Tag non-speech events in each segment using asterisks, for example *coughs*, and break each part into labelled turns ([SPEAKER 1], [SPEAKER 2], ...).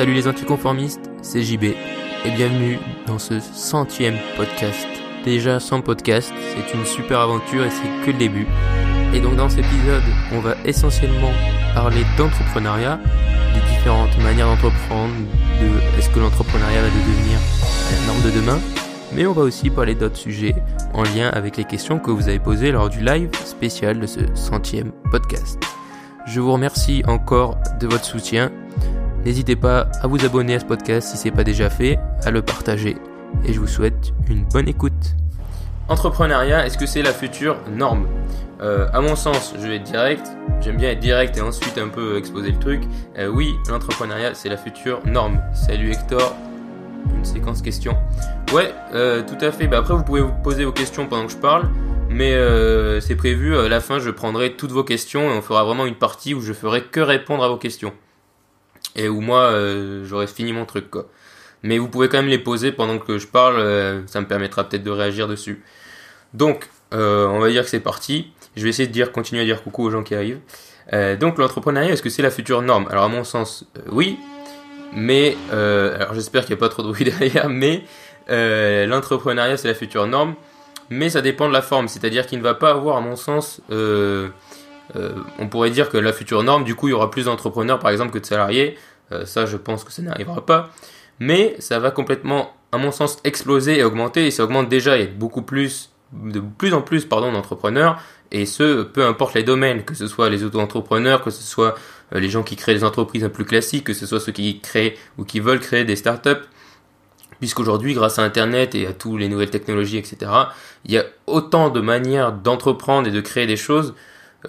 [SPEAKER 1] Salut les anticonformistes, c'est JB et bienvenue dans ce centième podcast. Déjà 100 podcasts, c'est une super aventure et c'est que le début. Et donc dans cet épisode, on va essentiellement parler d'entrepreneuriat, des différentes manières d'entreprendre, de est-ce que l'entrepreneuriat va devenir la norme de demain, mais on va aussi parler d'autres sujets en lien avec les questions que vous avez posées lors du live spécial de ce centième podcast. Je vous remercie encore de votre soutien N'hésitez pas à vous abonner à ce podcast si ce n'est pas déjà fait, à le partager et je vous souhaite une bonne écoute. Entrepreneuriat, est-ce que c'est la future norme? Euh, À mon sens, je vais être direct, j'aime bien être direct et ensuite un peu exposer le truc. Euh, oui, l'entrepreneuriat, c'est la future norme. Salut Hector, une séquence questions. Ouais, euh, tout à fait. Bah, après, vous pouvez vous poser vos questions pendant que je parle. Mais c'est prévu, à la fin, je prendrai toutes vos questions et on fera vraiment une partie où je ferai que répondre à vos questions et où moi euh, j'aurais fini mon truc quoi. Mais vous pouvez quand même les poser pendant que je parle, euh, ça me permettra peut-être de réagir dessus. Donc, euh, on va dire que c'est parti. Je vais essayer de dire, continuer à dire coucou aux gens qui arrivent. donc, l'entrepreneuriat, est-ce que c'est la future norme? Alors, à mon sens, oui. Mais, alors j'espère qu'il n'y a pas trop de bruit *laughs* derrière, mais l'entrepreneuriat, c'est la future norme. Mais ça dépend de la forme, c'est-à-dire qu'il ne va pas avoir, à mon sens, euh, on pourrait dire que la future norme, du coup, il y aura plus d'entrepreneurs, par exemple, que de salariés. Euh, ça, je pense que ça n'arrivera pas. Mais ça va complètement, à mon sens, exploser et augmenter. Et ça augmente déjà. Il beaucoup plus, de plus en plus, pardon, d'entrepreneurs. Et ce, peu importe les domaines, que ce soit les auto-entrepreneurs, que ce soit euh, les gens qui créent des entreprises un peu plus classiques, que ce soit ceux qui créent ou qui veulent créer des startups. Puisqu'aujourd'hui, grâce à Internet et à toutes les nouvelles technologies, etc., il y a autant de manières d'entreprendre et de créer des choses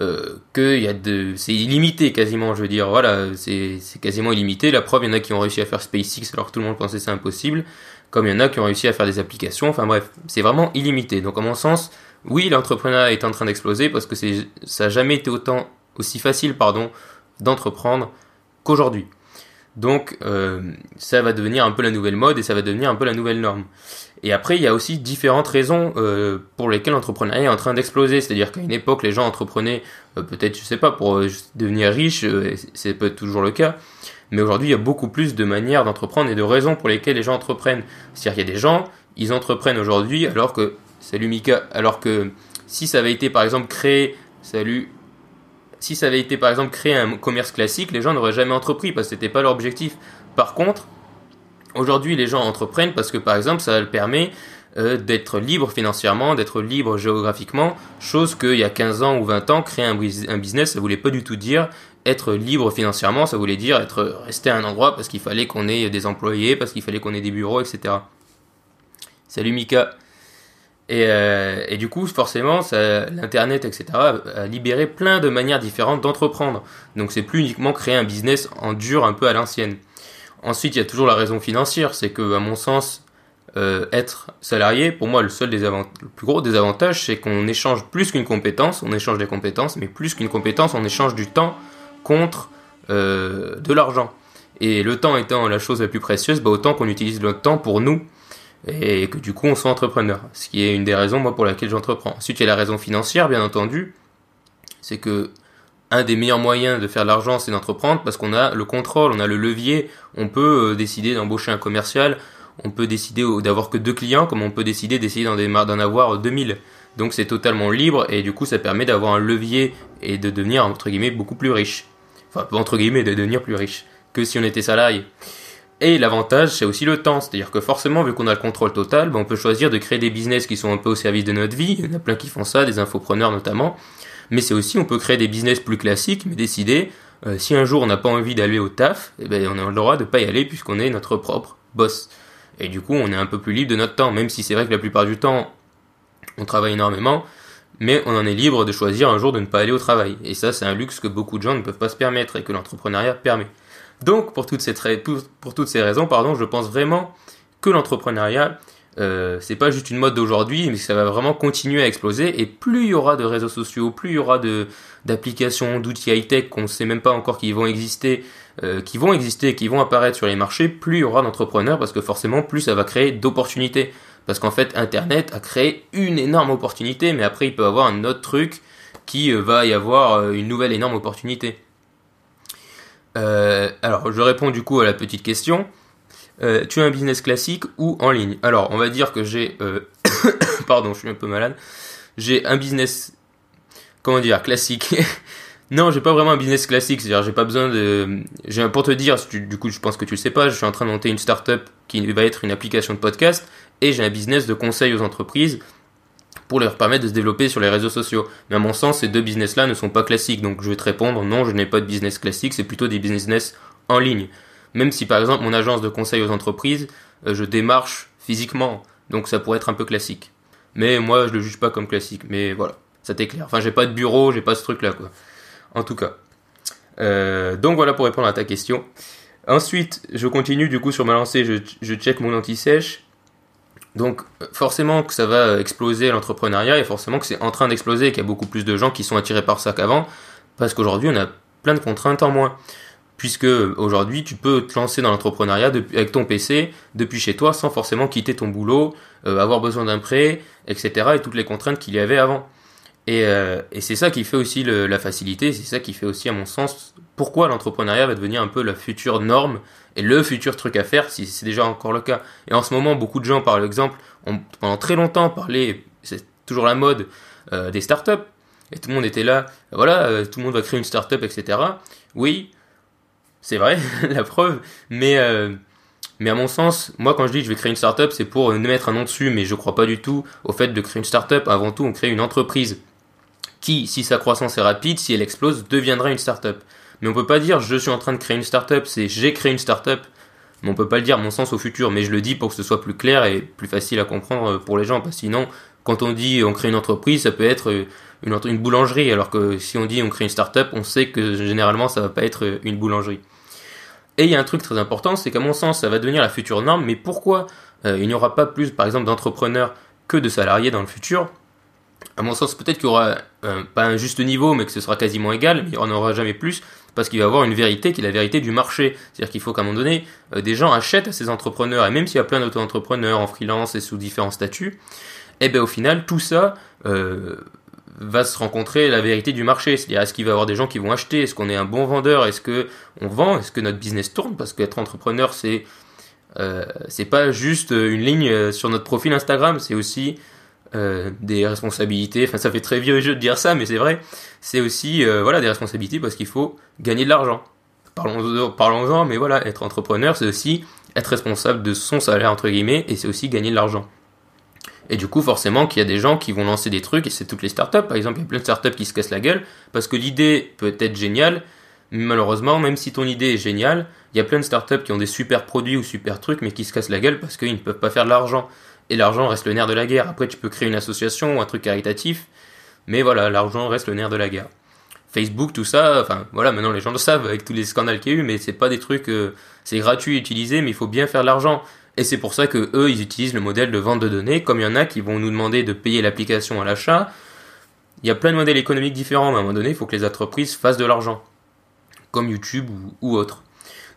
[SPEAKER 1] euh, que y a de, c'est illimité quasiment, je veux dire, voilà, c'est, quasiment illimité. La preuve, il y en a qui ont réussi à faire SpaceX alors que tout le monde pensait c'est impossible, comme il y en a qui ont réussi à faire des applications. Enfin bref, c'est vraiment illimité. Donc à mon sens, oui, l'entrepreneuriat est en train d'exploser parce que c'est, ça n'a jamais été autant aussi facile, pardon, d'entreprendre qu'aujourd'hui. Donc euh, ça va devenir un peu la nouvelle mode et ça va devenir un peu la nouvelle norme. Et après, il y a aussi différentes raisons euh, pour lesquelles l'entrepreneuriat est en train d'exploser. C'est-à-dire qu'à une époque, les gens entreprenaient euh, peut-être, je sais pas, pour euh, devenir riches, c'est peut-être toujours le cas. Mais aujourd'hui, il y a beaucoup plus de manières d'entreprendre et de raisons pour lesquelles les gens entreprennent. C'est-à-dire qu'il y a des gens, ils entreprennent aujourd'hui alors que, salut Mika, alors que si ça avait été par exemple créé, salut, si ça avait été par exemple créé un commerce classique, les gens n'auraient jamais entrepris parce que c'était pas leur objectif. Par contre, Aujourd'hui, les gens entreprennent parce que, par exemple, ça leur permet euh, d'être libre financièrement, d'être libre géographiquement, chose qu'il y a 15 ans ou 20 ans, créer un, business, ça voulait pas du tout dire être libre financièrement, ça voulait dire être resté à un endroit parce qu'il fallait qu'on ait des employés, parce qu'il fallait qu'on ait des bureaux, etc. Salut Mika. Et, euh, et du coup, forcément, l'internet, etc., a libéré plein de manières différentes d'entreprendre. Donc, c'est plus uniquement créer un business en dur, un peu à l'ancienne. Ensuite, il y a toujours la raison financière, c'est que, à mon sens, euh, être salarié, pour moi, le seul le plus gros désavantage, c'est qu'on échange plus qu'une compétence, on échange des compétences, mais plus qu'une compétence, on échange du temps contre euh, de l'argent. Et le temps étant la chose la plus précieuse, bah, autant qu'on utilise le temps pour nous et que du coup on soit entrepreneur. Ce qui est une des raisons moi pour laquelle j'entreprends. Ensuite, il y a la raison financière, bien entendu, c'est que un des meilleurs moyens de faire de l'argent, c'est d'entreprendre parce qu'on a le contrôle, on a le levier. On peut euh, décider d'embaucher un commercial, on peut décider d'avoir que deux clients, comme on peut décider d'essayer d'en avoir 2000. Donc c'est totalement libre et du coup ça permet d'avoir un levier et de devenir entre guillemets beaucoup plus riche. Enfin entre guillemets de devenir plus riche que si on était salarié. Et l'avantage c'est aussi le temps, c'est-à-dire que forcément vu qu'on a le contrôle total, ben, on peut choisir de créer des business qui sont un peu au service de notre vie. Il y en a plein qui font ça, des infopreneurs notamment mais c'est aussi, on peut créer des business plus classiques, mais décider, euh, si un jour on n'a pas envie d'aller au taf, eh ben, on a le droit de pas y aller puisqu'on est notre propre boss. Et du coup, on est un peu plus libre de notre temps, même si c'est vrai que la plupart du temps, on travaille énormément, mais on en est libre de choisir un jour de ne pas aller au travail. Et ça, c'est un luxe que beaucoup de gens ne peuvent pas se permettre et que l'entrepreneuriat permet. Donc, pour toutes ces, pour toutes ces raisons, pardon, je pense vraiment que l'entrepreneuriat euh, c'est pas juste une mode d'aujourd'hui, mais ça va vraiment continuer à exploser. Et plus il y aura de réseaux sociaux, plus il y aura de d'applications, d'outils high tech qu'on ne sait même pas encore qui vont exister, euh, qui vont exister, qui vont apparaître sur les marchés, plus il y aura d'entrepreneurs parce que forcément plus ça va créer d'opportunités. Parce qu'en fait, Internet a créé une énorme opportunité, mais après il peut avoir un autre truc qui euh, va y avoir une nouvelle énorme opportunité. Euh, alors, je réponds du coup à la petite question. Euh, tu as un business classique ou en ligne Alors, on va dire que j'ai... Euh, *coughs* pardon, je suis un peu malade. J'ai un business... Comment dire Classique. *laughs* non, j'ai pas vraiment un business classique. C'est-à-dire, j'ai pas besoin de... J'ai Pour te dire, du coup, je pense que tu le sais pas, je suis en train de monter une startup qui va être une application de podcast et j'ai un business de conseil aux entreprises pour leur permettre de se développer sur les réseaux sociaux. Mais à mon sens, ces deux business-là ne sont pas classiques. Donc je vais te répondre, non, je n'ai pas de business classique, c'est plutôt des business en ligne. Même si par exemple mon agence de conseil aux entreprises, euh, je démarche physiquement. Donc ça pourrait être un peu classique. Mais moi, je le juge pas comme classique. Mais voilà, ça t'éclaire. Enfin, j'ai pas de bureau, j'ai pas ce truc-là, quoi. En tout cas. Euh, donc voilà pour répondre à ta question. Ensuite, je continue du coup sur ma lancée, je, je check mon anti-sèche. Donc forcément que ça va exploser l'entrepreneuriat et forcément que c'est en train d'exploser et qu'il y a beaucoup plus de gens qui sont attirés par ça qu'avant parce qu'aujourd'hui on a plein de contraintes en moins. Puisque aujourd'hui tu peux te lancer dans l'entrepreneuriat avec ton PC depuis chez toi sans forcément quitter ton boulot, euh, avoir besoin d'un prêt, etc. et toutes les contraintes qu'il y avait avant. Et, euh, c'est ça qui fait aussi la facilité, c'est ça qui fait aussi à mon sens pourquoi l'entrepreneuriat va devenir un peu la future norme et le futur truc à faire si c'est déjà encore le cas. Et en ce moment, beaucoup de gens, par exemple, ont pendant très longtemps parlé, c'est toujours la mode, euh, des startups. Et tout le monde était là, voilà, tout le monde va créer une startup, etc. Oui, c'est vrai, *laughs* la preuve, mais, euh, mais à mon sens, moi quand je dis que je vais créer une startup, c'est pour ne mettre un nom dessus, mais je crois pas du tout au fait de créer une startup. Avant tout, on crée une entreprise qui, si sa croissance est rapide, si elle explose, deviendra une startup. Mais on peut pas dire je suis en train de créer une startup, c'est j'ai créé une startup. Mais on peut pas le dire mon sens au futur, mais je le dis pour que ce soit plus clair et plus facile à comprendre euh, pour les gens. Parce que sinon, quand on dit on crée une entreprise, ça peut être euh, une, une boulangerie. Alors que si on dit on crée une startup, on sait que généralement ça va pas être une boulangerie. Et il y a un truc très important, c'est qu'à mon sens, ça va devenir la future norme. Mais pourquoi il n'y aura pas plus, par exemple, d'entrepreneurs que de salariés dans le futur? À mon sens, peut-être qu'il y aura pas un juste niveau, mais que ce sera quasiment égal, mais il n'y en aura jamais plus parce qu'il va y avoir une vérité qui est la vérité du marché. C'est-à-dire qu'il faut qu'à un moment donné, euh, des gens achètent à ces entrepreneurs, et même s'il y a plein d'auto-entrepreneurs en freelance et sous différents statuts, eh bien au final, tout ça euh, va se rencontrer la vérité du marché. C'est-à-dire, est-ce qu'il va y avoir des gens qui vont acheter Est-ce qu'on est un bon vendeur Est-ce que on vend Est-ce que notre business tourne Parce qu'être entrepreneur, c'est euh, pas juste une ligne euh, sur notre profil Instagram, c'est aussi euh, des responsabilités. Enfin, ça fait très vieux jeu de dire ça, mais c'est vrai. C'est aussi euh, voilà des responsabilités parce qu'il faut gagner de l'argent. Parlons-en, parlons mais voilà, être entrepreneur, c'est aussi être responsable de son salaire entre guillemets, et c'est aussi gagner de l'argent. Et du coup, forcément, qu'il y a des gens qui vont lancer des trucs, et c'est toutes les startups. Par exemple, il y a plein de startups qui se cassent la gueule parce que l'idée peut être géniale, mais malheureusement, même si ton idée est géniale, il y a plein de startups qui ont des super produits ou super trucs, mais qui se cassent la gueule parce qu'ils ne peuvent pas faire de l'argent et l'argent reste le nerf de la guerre. Après, tu peux créer une association ou un truc caritatif, mais voilà, l'argent reste le nerf de la guerre. Facebook, tout ça, enfin voilà, maintenant les gens le savent avec tous les scandales qu'il y a eu, mais c'est pas des trucs, euh, c'est gratuit à utiliser, mais il faut bien faire de l'argent. Et c'est pour ça que eux, ils utilisent le modèle de vente de données, comme il y en a qui vont nous demander de payer l'application à l'achat. Il y a plein de modèles économiques différents, mais à un moment donné, il faut que les entreprises fassent de l'argent, comme YouTube ou, autre.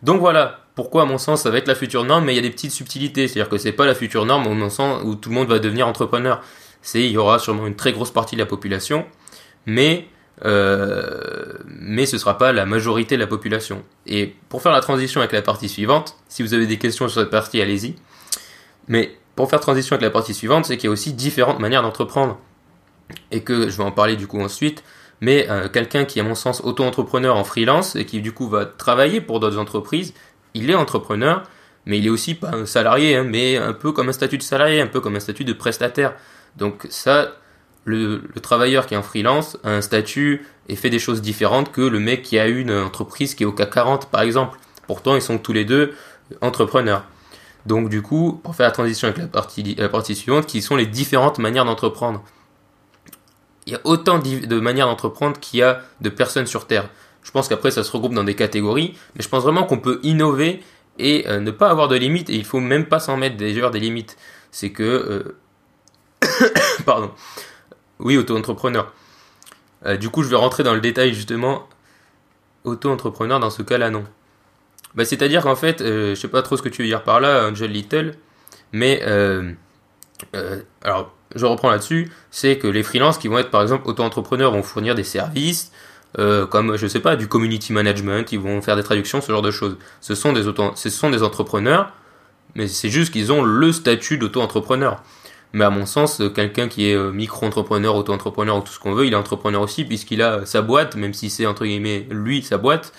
[SPEAKER 1] Donc voilà, pourquoi à mon sens ça va être la future norme, mais il y a des petites subtilités, c'est-à-dire que c'est pas la future norme au mon sens où tout le monde va devenir entrepreneur. C'est il y aura sûrement une très grosse partie de la population, mais euh, mais ce sera pas la majorité de la population. Et pour faire la transition avec la partie suivante, si vous avez des questions sur cette partie, allez-y. Mais pour faire transition avec la partie suivante, c'est qu'il y a aussi différentes manières d'entreprendre. Et que je vais en parler du coup ensuite. Mais euh, quelqu'un qui à mon sens auto-entrepreneur en freelance et qui du coup va travailler pour d'autres entreprises, il est entrepreneur, mais il est aussi pas un salarié, hein, mais un peu comme un statut de salarié, un peu comme un statut de prestataire. Donc ça, le, travailleur qui est en freelance a un statut et fait des choses différentes que le mec qui a une entreprise qui est au CAC 40 par exemple. Pourtant, ils sont tous les deux entrepreneurs. Donc du coup, pour faire la transition avec la partie, suivante, qui sont les différentes manières d'entreprendre. Il y a autant de manières d'entreprendre qu'il y a de personnes sur Terre. Je pense qu'après ça se regroupe dans des catégories, mais je pense vraiment qu'on peut innover et euh, ne pas avoir de limites, et il faut même pas s'en mettre d'ailleurs des limites. C'est que... Euh, *coughs* pardon. Oui, auto-entrepreneur. Euh, du coup, je vais rentrer dans le détail justement. Auto-entrepreneur, dans ce cas-là, non. Bah, C'est-à-dire qu'en fait, je sais pas trop ce que tu veux dire par là, Angel Little, mais... alors, je reprends là-dessus, c'est que les freelances qui vont être par exemple auto-entrepreneurs vont fournir des services, euh, comme je sais pas du community management, ils vont faire des traductions, ce genre de choses. Ce sont des entrepreneurs, mais c'est juste qu'ils ont le statut d'auto-entrepreneur. Mais à mon sens, quelqu'un qui est euh, micro-entrepreneur, auto-entrepreneur ou tout ce qu'on veut, il est entrepreneur aussi puisqu'il a sa boîte, même si c'est entre guillemets lui sa boîte,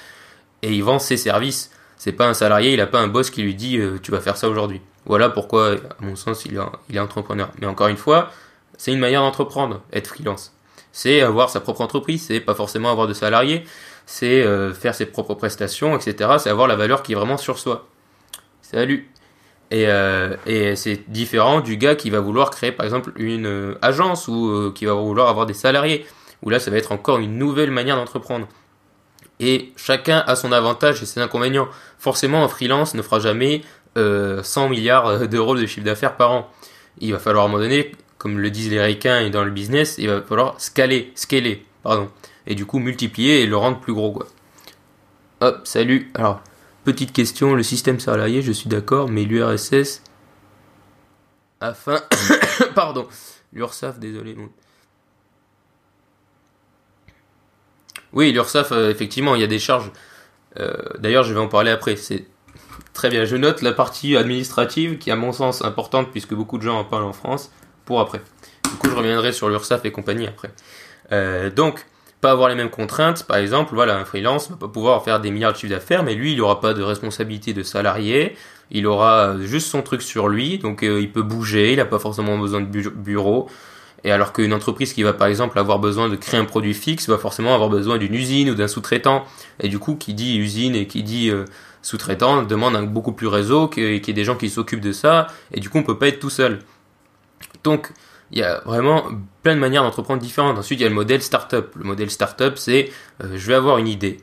[SPEAKER 1] et il vend ses services. C'est pas un salarié, il a pas un boss qui lui dit euh, tu vas faire ça aujourd'hui. Voilà pourquoi, à mon sens, il est, entrepreneur. Mais encore une fois, c'est une manière d'entreprendre, être freelance c'est avoir sa propre entreprise, c'est pas forcément avoir de salariés, c'est euh, faire ses propres prestations, etc. C'est avoir la valeur qui est vraiment sur soi. Salut. Et, euh, et c'est différent du gars qui va vouloir créer par exemple une euh, agence ou qui va vouloir avoir des salariés. Où là, ça va être encore une nouvelle manière d'entreprendre. Et chacun a son avantage et ses inconvénients. Forcément, un freelance ne fera jamais 100 milliards d'euros de chiffre d'affaires par an. Il va falloir à un moment donné comme le disent les requins et dans le business, il va falloir scaler, scaler, pardon. Et du coup multiplier et le rendre plus gros. Hop, salut. Alors, petite question, le système salarié, je suis d'accord, mais l'URSS, afin, *coughs* pardon, l'URSAF, désolé. Oui, l'URSAF, euh, effectivement, il y a des charges. Euh, d'ailleurs, je vais en parler après. C'est très bien. Je note la partie administrative qui, à mon sens, importante puisque beaucoup de gens en parlent en France pour après. Du coup, je reviendrai sur l'URSSAF et compagnie après. Euh, donc, pas avoir les mêmes contraintes. Par exemple, voilà, un freelance va pas pouvoir faire des milliards de chiffres d'affaires, mais lui, il n'aura pas de responsabilité de salarié. Il aura juste son truc sur lui, donc euh, il peut bouger. Il n'a pas forcément besoin de bureau. Et alors qu'une entreprise qui va par exemple avoir besoin de créer un produit fixe va forcément avoir besoin d'une usine ou d'un sous-traitant. Et du coup, qui dit usine et qui dit euh, sous-traitant demande un beaucoup plus réseau, qu'il y ait des gens qui s'occupent de ça. Et du coup, on peut pas être tout seul. Donc, il y a vraiment plein de manières d'entreprendre différentes. Ensuite, il y a le modèle startup. Le modèle startup, c'est euh, je vais avoir une idée.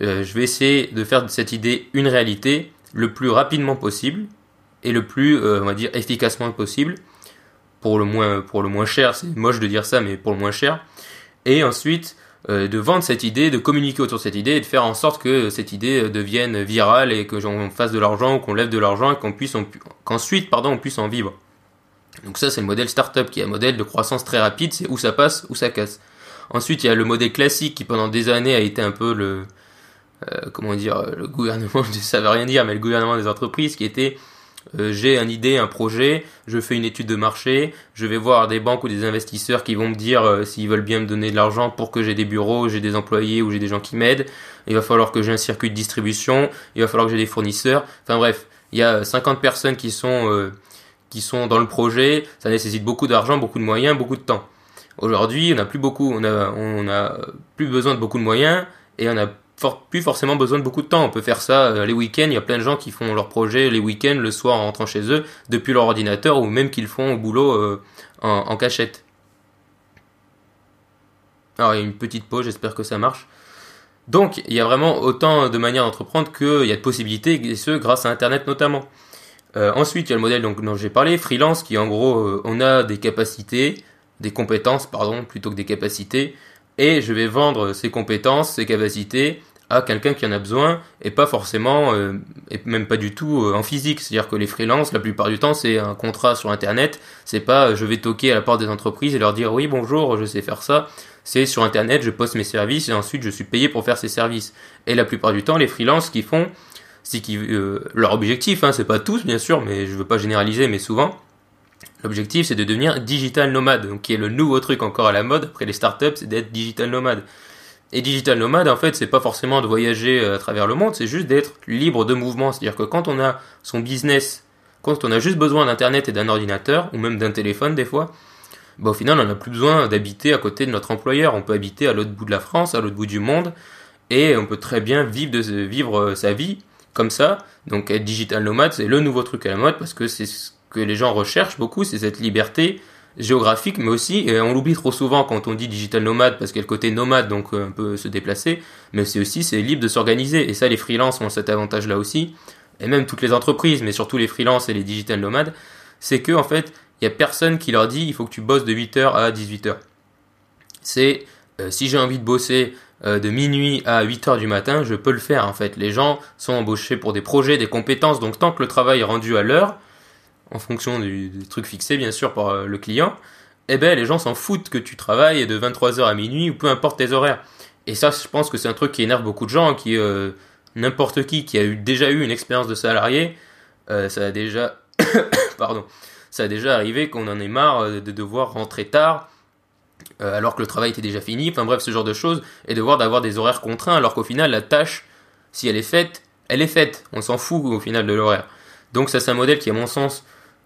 [SPEAKER 1] Euh, je vais essayer de faire de cette idée une réalité le plus rapidement possible et le plus, euh, on va dire, efficacement possible. Pour le moins, pour le moins cher, c'est moche de dire ça, mais pour le moins cher. Et ensuite, de vendre cette idée, de communiquer autour de cette idée et de faire en sorte que cette idée devienne virale et que j'en fasse de l'argent ou qu'on lève de l'argent et qu'on puisse, qu'ensuite, pardon, on puisse en vivre. Donc ça, c'est le modèle startup qui est un modèle de croissance très rapide, c'est où ça passe, où ça casse. Ensuite, il y a le modèle classique qui pendant des années a été un peu le, euh, comment dire, le gouvernement, *laughs* ça veut rien dire, mais le gouvernement des entreprises qui était, euh, j'ai une idée, un projet, je fais une étude de marché, je vais voir des banques ou des investisseurs qui vont me dire euh, s'ils veulent bien me donner de l'argent pour que j'ai des bureaux, j'ai des employés ou j'ai des gens qui m'aident. Il va falloir que j'ai un circuit de distribution, il va falloir que j'ai des fournisseurs. Enfin bref, il y a 50 personnes qui sont qui sont dans le projet, ça nécessite beaucoup d'argent, beaucoup de moyens, beaucoup de temps. Aujourd'hui, on n'a plus beaucoup, on a, plus besoin de beaucoup de moyens et on n'a plus forcément besoin de beaucoup de temps. On peut faire ça euh, les week-ends. Il y a plein de gens qui font leur projet les week-ends, le soir en rentrant chez eux, depuis leur ordinateur ou même qu'ils font au boulot euh, en, en, cachette. Alors il y a une petite pause, j'espère que ça marche. Donc il y a vraiment autant de manières d'entreprendre qu'il y a de possibilités, et ce grâce à Internet notamment. Euh, ensuite, il y a le modèle donc, dont j'ai parlé, freelance, qui en gros, euh, on a des capacités, des compétences, pardon, plutôt que des capacités, et je vais vendre ces compétences, ces capacités à quelqu'un qui en a besoin, et pas forcément, euh, et même pas du tout en physique. C'est-à-dire que les freelances, la plupart du temps, c'est un contrat sur Internet, c'est pas je vais toquer à la porte des entreprises et leur dire oui, bonjour, je sais faire ça. C'est sur Internet, je poste mes services et ensuite je suis payé pour faire ces services. Et la plupart du temps, les freelances qui font, c'est euh, leur objectif, hein, c'est pas tous bien sûr, mais je veux pas généraliser, mais souvent, l'objectif c'est de devenir digital nomade, donc qui est le nouveau truc encore à la mode après les startups, c'est d'être digital nomade. Et digital nomade, en fait, c'est pas forcément de voyager euh, à travers le monde, c'est juste d'être libre de mouvement. C'est-à-dire que quand on a son business, quand on a juste besoin d'internet et d'un ordinateur, ou même d'un téléphone des fois, bah, au final, on n'a plus besoin d'habiter à côté de notre employeur. On peut habiter à l'autre bout de la France, à l'autre bout du monde, et on peut très bien vivre, vivre euh, sa vie comme ça. Donc être digital nomade, c'est le nouveau truc à la mode parce que c'est ce que les gens recherchent beaucoup, c'est cette liberté géographique, mais aussi, et on l'oublie trop souvent quand on dit digital nomade parce qu'il y a le côté nomade, donc euh, un peu se déplacer, mais c'est aussi, c'est libre de s'organiser. Et ça, les freelances ont cet avantage-là aussi, et même toutes les entreprises, mais surtout les freelances et les digital nomades, c'est que, en fait, il y a personne qui leur dit, il faut que tu bosses de 8h à 18h. C'est, euh, si j'ai envie de bosser euh, de minuit à 8 heures du matin, je peux le faire en fait. Les gens sont embauchés pour des projets, des compétences, donc tant que le travail est rendu à l'heure, en fonction du, truc fixé bien sûr par euh, le client, eh ben les gens s'en foutent que tu travailles de 23h à minuit ou peu importe tes horaires. Et ça, je pense que c'est un truc qui énerve beaucoup de gens, qui euh, n'importe qui qui a déjà eu une expérience de salarié, ça a déjà, *coughs* pardon, ça a déjà arrivé qu'on en ait marre de devoir rentrer tard, alors que le travail était déjà fini, enfin bref, ce genre de choses, et devoir d'avoir des horaires contraints, alors qu'au final, la tâche, si elle est faite, elle est faite. On s'en fout au final de l'horaire. Donc ça, c'est un modèle qui, à mon sens,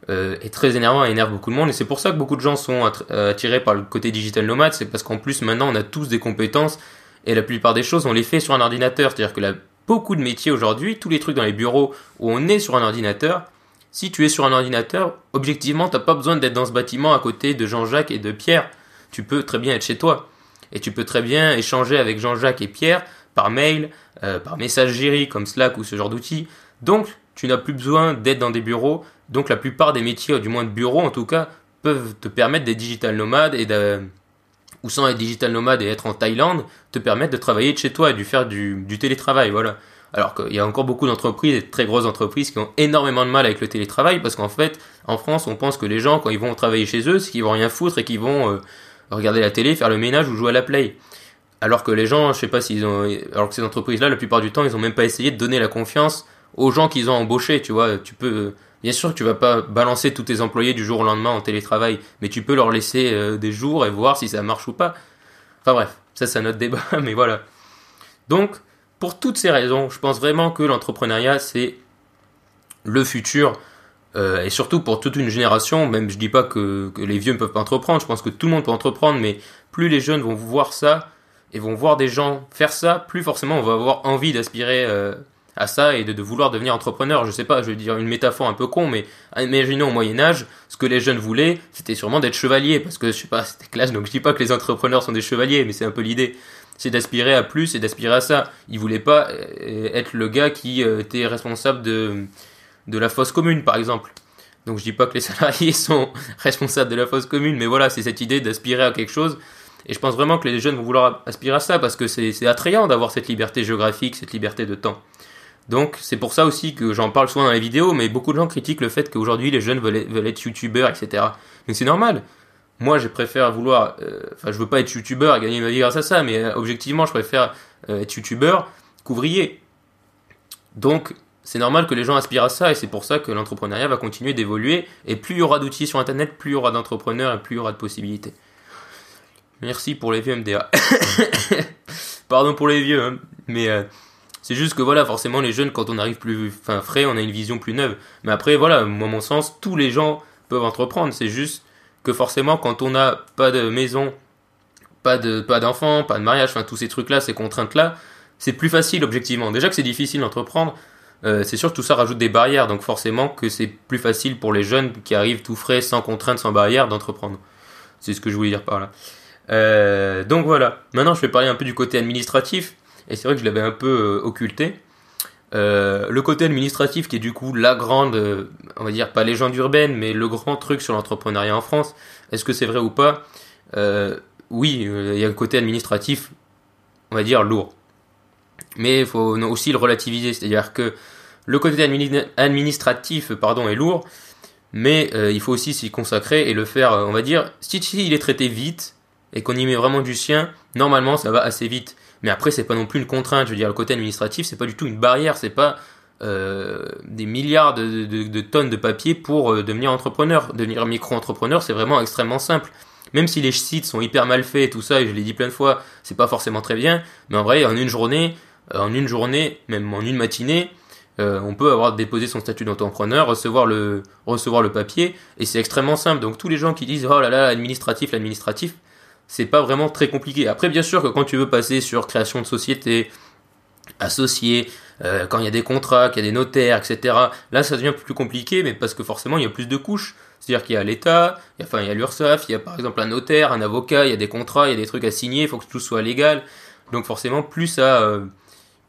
[SPEAKER 1] est très énervant et énerve beaucoup de monde. Et c'est pour ça que beaucoup de gens sont attirés par le côté digital nomade. C'est parce qu'en plus, maintenant, on a tous des compétences et la plupart des choses, on les fait sur un ordinateur. C'est-à-dire que beaucoup de métiers aujourd'hui, tous les trucs dans les bureaux où on est sur un ordinateur, si tu es sur un ordinateur, objectivement, t'as pas besoin d'être dans ce bâtiment à côté de Jean-Jacques et de Pierre. Tu peux très bien être chez toi. Et tu peux très bien échanger avec Jean-Jacques et Pierre par mail, euh, par messagerie comme Slack ou ce genre d'outils. Donc, tu n'as plus besoin d'être dans des bureaux. Donc, la plupart des métiers, du moins de bureaux en tout cas, peuvent te permettre d'être digital nomade et de, ou sans être digital nomade et être en Thaïlande, te permettre de travailler de chez toi et de faire du, télétravail, voilà. Alors qu'il y a encore beaucoup d'entreprises, et de très grosses entreprises, qui ont énormément de mal avec le télétravail, parce qu'en fait, en France, on pense que les gens, quand ils vont travailler chez eux, c'est qu'ils vont rien foutre et qu'ils vont euh, regarder la télé, faire le ménage ou jouer à la play. Alors que les gens, je sais pas s'ils ont, alors que ces entreprises-là, la plupart du temps, ils ont même pas essayé de donner la confiance aux gens qu'ils ont embauchés, tu vois. Tu peux, Bien sûr tu vas pas balancer tous tes employés du jour au lendemain en télétravail, mais tu peux leur laisser euh, des jours et voir si ça marche ou pas. Enfin bref, ça c'est un autre débat, *laughs* mais voilà. Donc, pour toutes ces raisons, je pense vraiment que l'entrepreneuriat c'est le futur, euh, et surtout pour toute une génération, même je dis pas que, les vieux ne peuvent pas entreprendre, je pense que tout le monde peut entreprendre, mais plus les jeunes vont voir ça, et vont voir des gens faire ça, plus forcément on va avoir envie d'aspirer euh, à ça et de, vouloir devenir entrepreneur. Je sais pas, je veux dire une métaphore un peu con, mais imaginons au Moyen Âge, ce que les jeunes voulaient, c'était sûrement d'être chevalier, parce que je sais pas, c'était classe, donc je dis pas que les entrepreneurs sont des chevaliers, mais c'est un peu l'idée. C'est d'aspirer à plus et d'aspirer à ça. Ils voulaient pas euh, être le gars qui euh, était responsable de, de la fosse commune, par exemple. Donc je dis pas que les *laughs* salariés sont responsables de la fosse commune, mais voilà, c'est cette idée d'aspirer à quelque chose. Et je pense vraiment que les jeunes vont vouloir aspirer à ça parce que c'est attrayant d'avoir cette liberté géographique, cette liberté de temps. Donc c'est pour ça aussi que j'en parle souvent dans les vidéos, mais beaucoup de gens critiquent le fait qu'aujourd'hui les jeunes veulent, être youtubeurs, etc. Mais c'est normal. Moi, je préfère vouloir, euh, enfin, je veux pas être youtubeur et gagner ma vie grâce à ça, mais euh, objectivement, je préfère euh, être youtubeur qu'ouvrier. Donc, c'est normal que les gens aspirent à ça, et c'est pour ça que l'entrepreneuriat va continuer d'évoluer. Et plus il y aura d'outils sur Internet, plus il y aura d'entrepreneurs et plus il y aura de possibilités. Merci pour les vieux MDA. *coughs* Pardon pour les vieux, hein, mais c'est juste que voilà, forcément, les jeunes, quand on arrive plus fin, frais, on a une vision plus neuve. Mais après, voilà, moi, mon sens, tous les gens peuvent entreprendre. C'est juste que forcément, quand on n'a pas de maison, pas de pas d'enfants, pas de mariage, enfin tous ces trucs-là, ces contraintes-là, c'est plus facile objectivement. Déjà que c'est difficile d'entreprendre, euh, c'est sûr que tout ça rajoute des barrières, donc forcément que c'est plus facile pour les jeunes qui arrivent tout frais, sans contraintes, sans barrières, d'entreprendre. C'est ce que je voulais dire par là. Euh, donc voilà. Maintenant, je vais parler un peu du côté administratif et c'est vrai que je l'avais un peu euh, occulté. Le côté administratif qui est du coup la grande, on va dire pas légende urbaine, mais le grand truc sur l'entrepreneuriat en France, est-ce que c'est vrai ou pas? Oui, il y a un côté administratif, on va dire lourd. Mais il faut aussi le relativiser, c'est-à-dire que le côté administratif pardon, est lourd, mais il faut aussi s'y consacrer et le faire, on va dire, si il est traité vite et qu'on y met vraiment du sien, normalement ça va assez vite. Mais après, c'est pas non plus une contrainte. Je veux dire, le côté administratif, c'est pas du tout une barrière. C'est pas euh, des milliards de, tonnes de papier pour euh, devenir entrepreneur. Devenir micro-entrepreneur, c'est vraiment extrêmement simple. Même si les sites sont hyper mal faits et tout ça, et je l'ai dit plein de fois, c'est pas forcément très bien. Mais en vrai, en une journée, euh, en une journée, même en une matinée, euh, on peut avoir déposé son statut d'entrepreneur, recevoir le, recevoir le papier, et c'est extrêmement simple. Donc tous les gens qui disent oh là là, administratif, l'administratif, c'est pas vraiment très compliqué. Après, bien sûr que quand tu veux passer sur création de société, associé, euh, quand il y a des contrats, qu'il y a des notaires, etc., là ça devient plus compliqué, mais parce que forcément il y a plus de couches. C'est-à-dire qu'il y a l'État, enfin il y a l'URSSAF, il y a par exemple un notaire, un avocat, il y a des contrats, il y a des trucs à signer, il faut que tout soit légal. Donc forcément, plus ça, euh,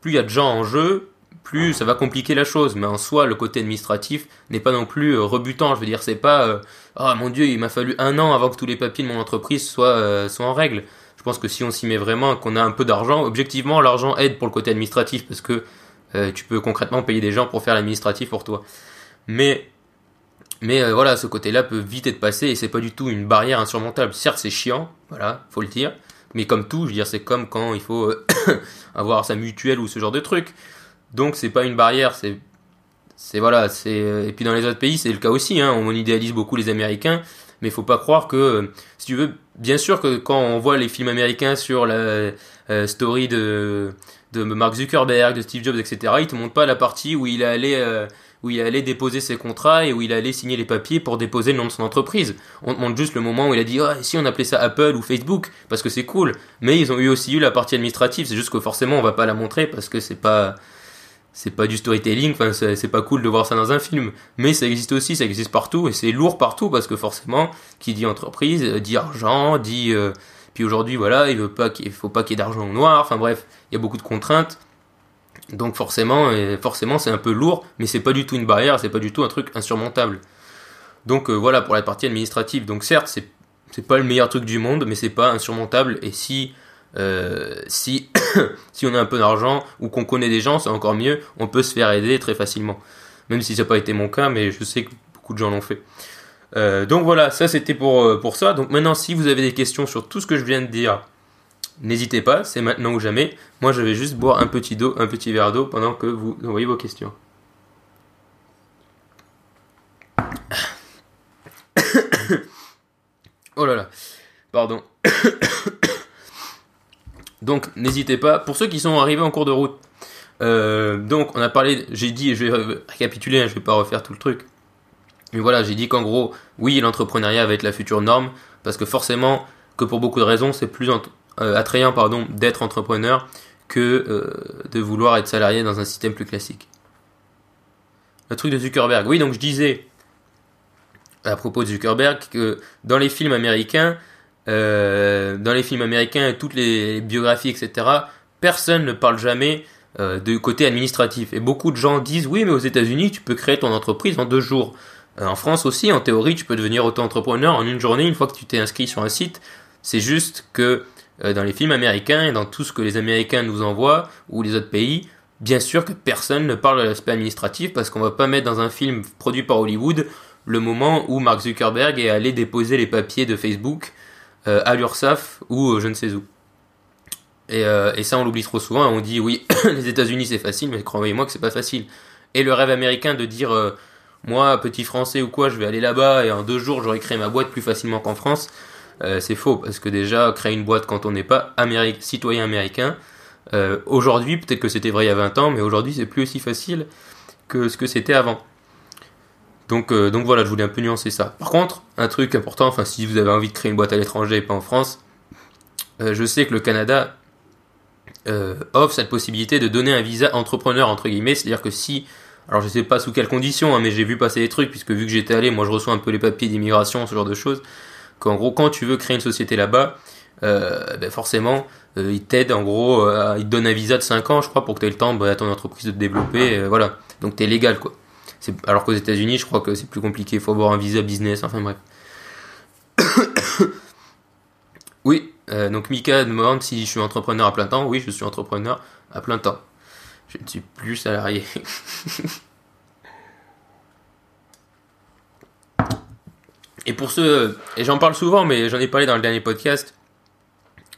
[SPEAKER 1] plus il y a de gens en jeu, plus ça va compliquer la chose. Mais en soi, le côté administratif n'est pas non plus euh, rebutant. Je veux dire, c'est pas euh, ah mon dieu, il m'a fallu un an avant que tous les papiers de mon entreprise soient euh, soient en règle. Je pense que si on s'y met vraiment, qu'on a un peu d'argent, objectivement, l'argent aide pour le côté administratif parce que tu peux concrètement payer des gens pour faire l'administratif pour toi. Mais mais voilà, ce côté-là peut vite être passé et c'est pas du tout une barrière insurmontable. Certes, c'est chiant, voilà, faut le dire. Mais comme tout, je veux dire, c'est comme quand il faut *coughs* avoir sa mutuelle ou ce genre de truc. Donc c'est pas une barrière, c'est c'est voilà, c'est et puis dans les autres pays c'est le cas aussi. Hein, on idéalise beaucoup les Américains, mais faut pas croire que si tu veux, bien sûr que quand on voit les films américains sur la euh, story de de Mark Zuckerberg, de Steve Jobs, etc., ils te montrent pas la partie où il est allé euh, où il allait déposer ses contrats et où il allait signer les papiers pour déposer le nom de son entreprise. On te montre juste le moment où il a dit oh, si on appelait ça Apple ou Facebook parce que c'est cool. Mais ils ont eu aussi eu la partie administrative. C'est juste que forcément on va pas la montrer parce que c'est pas c'est pas du storytelling, enfin c'est pas cool de voir ça dans un film, mais ça existe aussi, ça existe partout et c'est lourd partout parce que forcément, qui dit entreprise euh, dit argent, dit euh, puis aujourd'hui voilà, il veut pas qu'il faut pas qu'il y ait d'argent au noir, enfin bref, il y a beaucoup de contraintes. Donc forcément, forcément c'est un peu lourd, mais c'est pas du tout une barrière, c'est pas du tout un truc insurmontable. Donc euh, voilà pour la partie administrative. Donc certes, c'est c'est pas le meilleur truc du monde, mais c'est pas insurmontable et si euh, si, *coughs* on a un peu d'argent ou qu'on connaît des gens, c'est encore mieux, on peut se faire aider très facilement. Même si ça n'a pas été mon cas, mais je sais que beaucoup de gens l'ont fait. Euh, donc voilà, ça c'était pour, pour ça. Donc maintenant, si vous avez des questions sur tout ce que je viens de dire, n'hésitez pas, c'est maintenant ou jamais. Moi, je vais juste boire un petit d'eau, un petit verre d'eau pendant que vous envoyez vos questions. *coughs* oh là là, pardon. *coughs* Donc n'hésitez pas. Pour ceux qui sont arrivés en cours de route, euh, donc on a parlé, j'ai dit, je vais récapituler, hein, je vais pas refaire tout le truc. Mais voilà, j'ai dit qu'en gros, oui, l'entrepreneuriat va être la future norme, parce que forcément, que pour beaucoup de raisons, c'est plus euh, attrayant pardon, d'être entrepreneur que euh, de vouloir être salarié dans un système plus classique. Le truc de Zuckerberg. Oui, donc je disais à propos de Zuckerberg que dans les films américains, euh, dans les films américains et toutes les biographies, etc., personne ne parle jamais euh, de côté administratif. Et beaucoup de gens disent oui, mais aux États-Unis, tu peux créer ton entreprise en deux jours. En France aussi, en théorie, tu peux devenir auto-entrepreneur en une journée une fois que tu t'es inscrit sur un site. C'est juste que dans les films américains et dans tout ce que les Américains nous envoient ou les autres pays, bien sûr que personne ne parle de l'aspect administratif parce qu'on va pas mettre dans un film produit par Hollywood le moment où Mark Zuckerberg est allé déposer les papiers de Facebook euh, à l'URSSAF ou euh, je ne sais où. Et, euh, et ça, on l'oublie trop souvent. On dit oui, *coughs* les États-Unis c'est facile, mais croyez-moi que c'est pas facile. Et le rêve américain de dire moi, petit français ou quoi, je vais aller là-bas et en deux jours j'aurai créé ma boîte plus facilement qu'en France, c'est faux parce que déjà créer une boîte quand on n'est pas citoyen américain, aujourd'hui peut-être que c'était vrai il y a 20 ans, mais aujourd'hui c'est plus aussi facile que ce que c'était avant. Donc, euh, donc voilà, je voulais un peu nuancer ça. Par contre, un truc important, enfin si vous avez envie de créer une boîte à l'étranger et pas en France, euh, je sais que le Canada euh, offre cette possibilité de donner un visa entrepreneur entre guillemets, c'est-à-dire que si, alors je sais pas sous quelles conditions, hein, mais j'ai vu passer des trucs puisque vu que j'étais allé, moi je reçois un peu les papiers d'immigration, ce genre de choses, qu'en gros quand tu veux créer une société là-bas, ben forcément ils t'aident en gros, ils te donnent un visa de 5 ans je crois pour que tu aies le temps bah, à ton entreprise de te développer, voilà, donc tu es légal quoi alors qu'aux États-Unis, je crois que c'est plus compliqué. Il faut avoir un visa business. Enfin bref. *coughs* oui. Euh, donc Mika demande si je suis entrepreneur à plein temps. Oui, je suis entrepreneur à plein temps. Je ne suis plus salarié. *laughs* et pour ceux, et j'en parle souvent, mais j'en ai parlé dans le dernier podcast,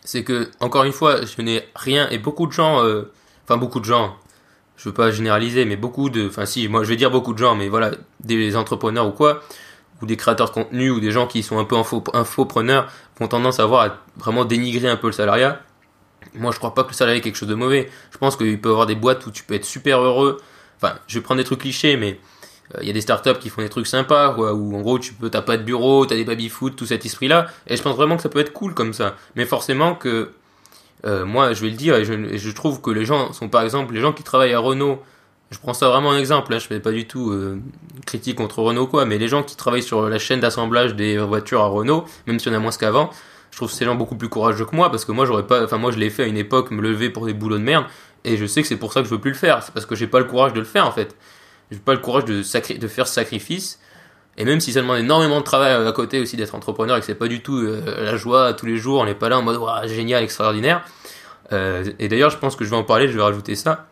[SPEAKER 1] c'est que encore une fois, je n'ai rien et beaucoup de gens, euh, enfin beaucoup de gens, je veux pas généraliser, mais beaucoup de, enfin si, moi je vais dire beaucoup de gens, mais voilà, des entrepreneurs ou quoi, ou des créateurs de contenu, ou des gens qui sont un peu infopreneurs, ont tendance à avoir à vraiment dénigrer un peu le salariat. Moi je crois pas que le salariat est quelque chose de mauvais. Je pense qu'il peut y avoir des boîtes où tu peux être super heureux. Enfin, je vais prendre des trucs clichés, mais il y a des startups qui font des trucs sympas, quoi, où en gros tu peux, t'as pas de bureau, t'as des baby foot, tout cet esprit-là, et je pense vraiment que ça peut être cool comme ça. Mais forcément que euh, moi, je vais le dire, et je, trouve que les gens sont, par exemple, les gens qui travaillent à Renault, je prends ça vraiment en exemple, là, je fais pas du tout euh, critique contre Renault, quoi, mais les gens qui travaillent sur la chaîne d'assemblage des voitures à Renault, même si on a moins qu'avant, je trouve ces gens beaucoup plus courageux que moi, parce que moi, j'aurais pas, enfin, moi, je l'ai fait à une époque, me lever pour des boulots de merde, et je sais que c'est pour ça que je veux plus le faire, c'est parce que j'ai pas le courage de le faire, en fait. J'ai pas le courage de, faire ce sacrifice, et même si ça demande énormément de travail à côté aussi d'être entrepreneur et que c'est pas du tout euh, la joie tous les jours, on n'est pas là en mode génial, extraordinaire. Euh, et d'ailleurs, je pense que je vais en parler, je vais rajouter ça.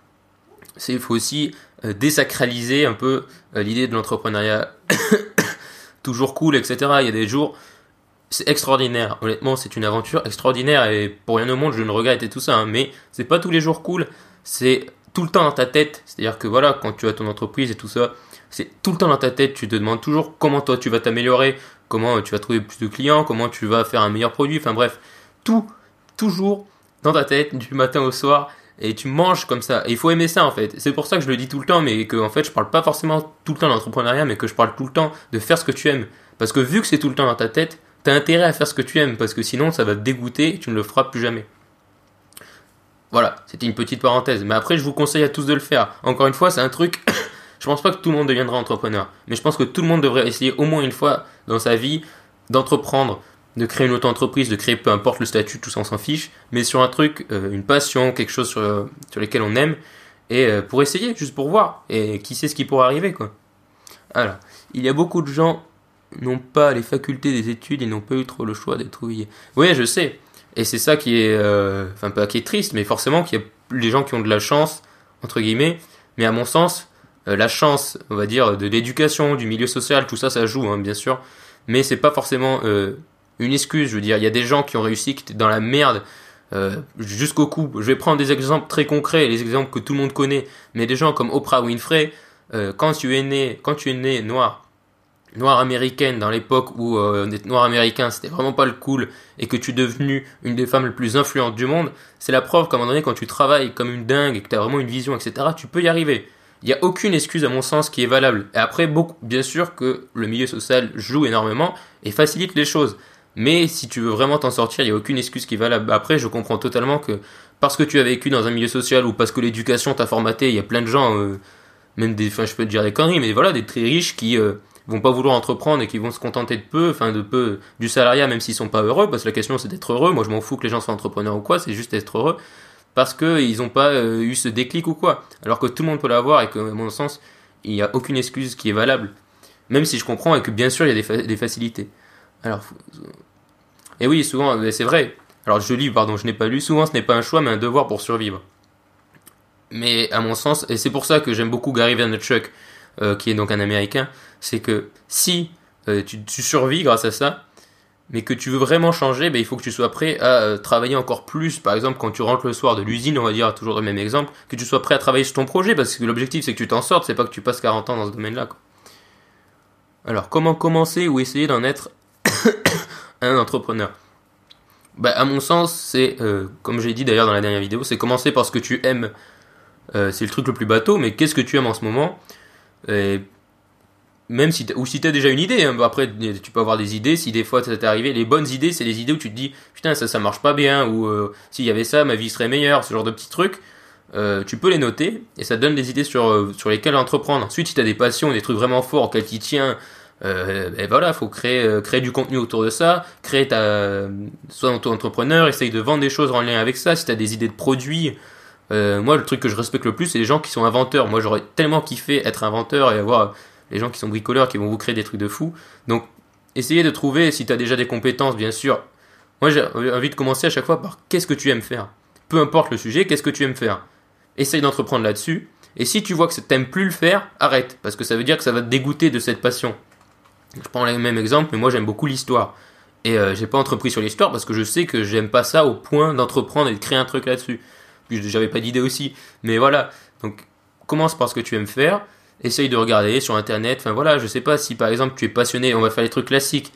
[SPEAKER 1] C'est il faut aussi euh, désacraliser un peu l'idée de l'entrepreneuriat *coughs* toujours cool, etc. Il y a des jours, c'est extraordinaire. Honnêtement, c'est une aventure extraordinaire et pour rien au monde, je ne regrette et tout ça. Hein. mais c'est pas tous les jours cool. C'est tout le temps dans ta tête. C'est-à-dire que voilà, quand tu as ton entreprise et tout ça, c'est tout le temps dans ta tête. Tu te demandes toujours comment toi tu vas t'améliorer, comment tu vas trouver plus de clients, comment tu vas faire un meilleur produit. Enfin bref, tout, toujours dans ta tête du matin au soir et tu manges comme ça. Et il faut aimer ça en fait. C'est pour ça que je le dis tout le temps, mais que en fait je parle pas forcément tout le temps d'entrepreneuriat, mais que je parle tout le temps de faire ce que tu aimes. Parce que vu que c'est tout le temps dans ta tête, t'as intérêt à faire ce que tu aimes, parce que sinon ça va te dégoûter et tu ne le feras plus jamais. Voilà, c'était une petite parenthèse. Mais après, je vous conseille à tous de le faire. Encore une fois, c'est un truc. *coughs* je pense pas que tout le monde deviendra entrepreneur. Mais je pense que tout le monde devrait essayer au moins une fois dans sa vie d'entreprendre de créer une auto-entreprise, de créer peu importe le statut, tout ça on s'en fiche, mais sur un truc, euh, une passion, quelque chose sur, sur lequel on aime, et euh, pour essayer, juste pour voir, et qui sait ce qui pourrait arriver quoi. Alors, il y a beaucoup de gens n'ont pas les facultés des études et n'ont pas eu trop le choix d'être. Oui, je sais, et c'est ça qui est, euh, enfin pas qui est triste, mais forcément qu'il y a des gens qui ont de la chance entre guillemets, mais à mon sens, la chance, on va dire, de l'éducation, du milieu social, tout ça, ça joue, hein, bien sûr, mais c'est pas forcément une excuse. Je veux dire, il y a des gens qui ont réussi, qui étaient dans la merde euh, jusqu'au cou. Je vais prendre des exemples très concrets, les exemples que tout le monde connaît, mais des gens comme Oprah Winfrey, euh, quand tu es né, quand tu es né noir, noir américaine dans l'époque où euh, être noir américain c'était vraiment pas le cool et que tu es devenu une des femmes les plus influentes du monde, c'est la preuve qu'à un moment donné quand tu travailles comme une dingue et que tu as vraiment une vision, etc., tu peux y arriver. Il n'y a aucune excuse à mon sens qui est valable. Et après, beaucoup, bien sûr que le milieu social joue énormément et facilite les choses. Mais si tu veux vraiment t'en sortir, il n'y a aucune excuse qui va là. Après, je comprends totalement que parce que tu as vécu dans un milieu social ou parce que l'éducation t'a formaté, il y a plein de gens, euh, même des, enfin je peux te dire des conneries, mais voilà, des très riches qui euh, vont pas vouloir entreprendre et qui vont se contenter de peu, enfin de peu du salariat même s'ils sont pas heureux, parce que la question c'est d'être heureux. Moi je m'en fous que les gens soient entrepreneurs ou quoi, c'est juste d'être heureux parce qu'ils n'ont pas euh, eu ce déclic ou quoi. Alors que tout le monde peut l'avoir et que, à mon sens, il n'y a aucune excuse qui est valable. Même si je comprends et que bien sûr il y a des, facilités. Alors, et oui, souvent, c'est vrai. Alors, je lis, pardon, je n'ai pas lu. Souvent, ce n'est pas un choix, mais un devoir pour survivre. Mais à mon sens, et c'est pour ça que j'aime beaucoup Gary Vaynerchuk, euh, qui est donc un Américain, c'est que si euh, tu, survis grâce à ça, mais que tu veux vraiment changer, ben, il faut que tu sois prêt à euh, travailler encore plus. Par exemple, quand tu rentres le soir de l'usine, on va dire toujours le même exemple, que tu sois prêt à travailler sur ton projet, parce que l'objectif c'est que tu t'en sortes, c'est pas que tu passes 40 ans dans ce domaine-là. Alors, comment commencer ou essayer d'en être *coughs* un entrepreneur? Bah, À mon sens, c'est, euh, comme j'ai dit d'ailleurs dans la dernière vidéo, c'est commencer par ce que tu aimes. C'est le truc le plus bateau, mais qu'est-ce que tu aimes en ce moment? Même si ou si tu as déjà une idée, hein, après tu peux avoir des idées, si des fois ça t'est arrivé, les bonnes idées, c'est les idées où tu te dis putain ça ça marche pas bien, ou euh, s'il y avait ça, ma vie serait meilleure, ce genre de petits trucs. tu peux les noter et ça te donne des idées sur, sur lesquelles entreprendre. Ensuite, si tu as des passions, des trucs vraiment forts auxquels tu tiens, euh, ben voilà, faut créer euh, créer du contenu autour de ça, créer ta soit auto-entrepreneur, essaye de vendre des choses en lien avec ça. Si tu as des idées de produits, euh, moi le truc que je respecte le plus, c'est les gens qui sont inventeurs. Moi j'aurais tellement kiffé être inventeur et avoir les gens qui sont bricoleurs qui vont vous créer des trucs de fou. Donc essayez de trouver si tu as déjà des compétences, bien sûr. Moi j'ai envie de commencer à chaque fois par qu'est-ce que tu aimes faire? Peu importe le sujet, qu'est-ce que tu aimes faire? Essaye d'entreprendre là-dessus. Et si tu vois que t'aimes plus le faire, arrête, parce que ça veut dire que ça va te dégoûter de cette passion. Je prends le même exemple, mais moi j'aime beaucoup l'histoire. Et euh, j'ai pas entrepris sur l'histoire parce que je sais que j'aime pas ça au point d'entreprendre et de créer un truc là-dessus. Puis j'avais pas d'idée aussi. Mais voilà. Donc commence par ce que tu aimes faire. Essaye de regarder sur internet. Enfin voilà, je sais pas si par exemple tu es passionné, on va faire les trucs classiques.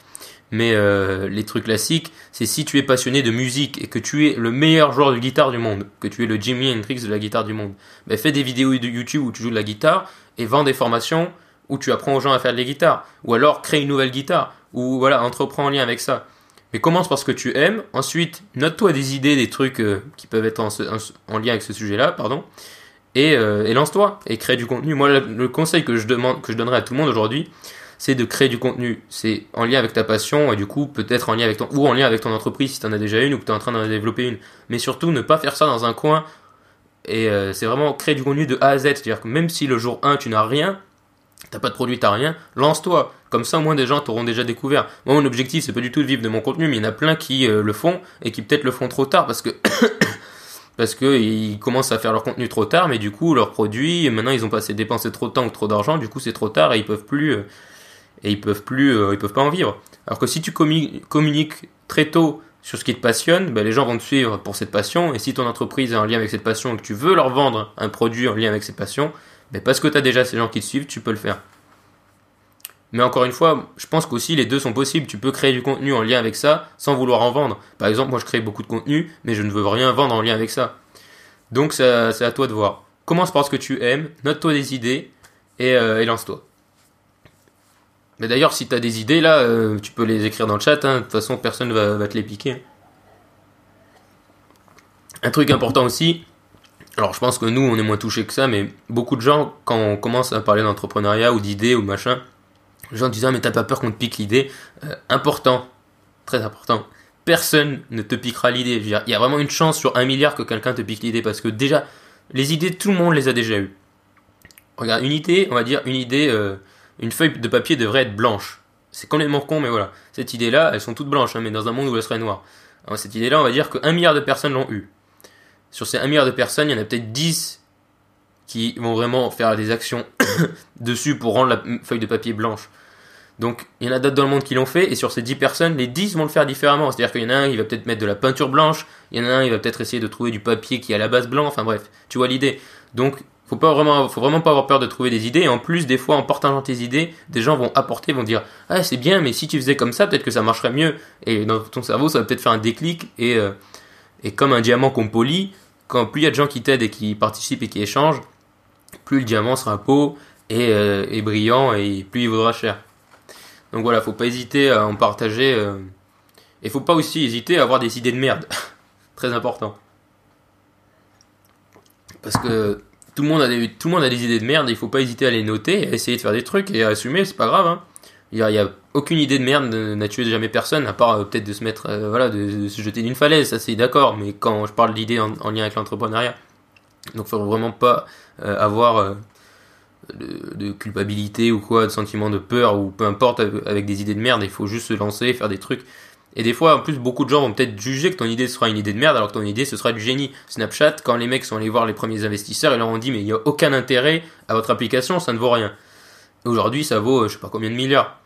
[SPEAKER 1] Mais euh, les trucs classiques, c'est si tu es passionné de musique et que tu es le meilleur joueur de guitare du monde, que tu es le Jimi Hendrix de la guitare du monde, ben fais des vidéos de YouTube où tu joues de la guitare et vends des formations ou tu apprends aux gens à faire des guitares, ou alors crée une nouvelle guitare, ou voilà, entreprends en lien avec ça. Mais commence par ce que tu aimes, ensuite note-toi des idées, des trucs euh, qui peuvent être en, lien avec ce sujet-là, pardon, et, euh, et lance-toi, et crée du contenu. Moi, le, conseil que je, demande, que je donnerais à tout le monde aujourd'hui, c'est de créer du contenu. C'est en lien avec ta passion, et du coup, peut-être en lien avec ton, ou en lien avec ton entreprise si tu en as déjà une, ou que tu es en train d'en développer une. Mais surtout, ne pas faire ça dans un coin, et euh, c'est vraiment créer du contenu de A à Z, c'est-à-dire que même si le jour 1 tu n'as rien, T'as pas de produit, t'as rien, lance-toi. Comme ça, au moins des gens t'auront déjà découvert. Moi, mon objectif, c'est pas du tout de vivre de mon contenu, mais il y en a plein qui euh, le font et qui peut-être le font trop tard parce que parce que ils commencent à faire leur contenu trop tard, mais du coup, leurs produits, maintenant, ils ont passé dépensé trop de temps ou trop d'argent, du coup, c'est trop tard et ils peuvent plus euh, et ils peuvent plus, euh, ils peuvent pas en vivre. Alors que si tu communiques très tôt sur ce qui te passionne, ben les gens vont te suivre pour cette passion. Et si ton entreprise est en lien avec cette passion et que tu veux leur vendre un produit en lien avec cette passion, ben parce que tu as déjà ces gens qui te suivent, tu peux le faire. Mais encore une fois, je pense qu'aussi les deux sont possibles. Tu peux créer du contenu en lien avec ça sans vouloir en vendre. Par exemple, moi je crée beaucoup de contenu, mais je ne veux rien vendre en lien avec ça. Donc c'est à toi de voir. Commence par ce que tu aimes, note-toi des idées et, euh, lance-toi. Mais d'ailleurs, si tu as des idées là, euh, tu peux les écrire dans le chat. Hein. De toute façon, personne va, va te les piquer. Hein. Un truc important aussi, alors je pense que nous, on est moins touchés que ça, mais beaucoup de gens, quand on commence à parler d'entrepreneuriat ou d'idées ou machin, les gens disent mais t'as pas peur qu'on te pique l'idée. Euh, important, très important. Personne ne te piquera l'idée. Il y a vraiment une chance sur un milliard que quelqu'un te pique l'idée parce que déjà, les idées, tout le monde les a déjà eues. Regarde, une idée, on va dire une idée, euh, une feuille de papier devrait être blanche. C'est complètement con, mais voilà. Cette idée-là, elles sont toutes blanches, hein, mais dans un monde où elles seraient noires. Alors, cette idée-là, on va dire qu'un milliard de personnes l'ont eue. Sur ces un milliard de personnes, il y en a peut-être 10 qui vont vraiment faire des actions *coughs* dessus pour rendre la feuille de papier blanche. Donc, il y en a d'autres dans le monde qui l'ont fait, et sur ces 10 personnes, les 10 vont le faire différemment. C'est-à-dire qu'il y en a un, il va peut-être mettre de la peinture blanche, il y en a un, il va peut-être essayer de trouver du papier qui est à la base blanc, enfin bref, tu vois l'idée. Donc, faut pas vraiment, faut vraiment pas avoir peur de trouver des idées, et en plus, des fois, en partageant tes idées, des gens vont apporter, vont dire, ah, c'est bien, mais si tu faisais comme ça, peut-être que ça marcherait mieux, et dans ton cerveau, ça va peut-être faire un déclic, et, euh, et comme un diamant qu'on polie, quand plus il y a de gens qui t'aident et qui participent et qui échangent, plus le diamant sera beau et, euh, et brillant, et plus il vaudra cher. Donc voilà, faut pas hésiter à en partager. Euh, et faut pas aussi hésiter à avoir des idées de merde. *laughs* Très important. Parce que tout le monde a des, tout le monde a des idées de merde il faut pas hésiter à les noter, à essayer de faire des trucs et à assumer, c'est pas grave. Hein. Il y, a, aucune idée de merde n'a tué jamais personne, à part euh, peut-être de se mettre, euh, voilà, de, se jeter d'une falaise, ça c'est d'accord, mais quand je parle d'idées en, lien avec l'entrepreneuriat, donc faut vraiment pas avoir de, culpabilité ou quoi, de sentiment de peur ou peu importe avec des idées de merde, il faut juste se lancer, faire des trucs. Et des fois, en plus, beaucoup de gens vont peut-être juger que ton idée sera une idée de merde alors que ton idée ce sera du génie. Snapchat, quand les mecs sont allés voir les premiers investisseurs, ils leur ont dit mais il n'y a aucun intérêt à votre application, ça ne vaut rien. Aujourd'hui, ça vaut euh, je sais pas combien de milliards.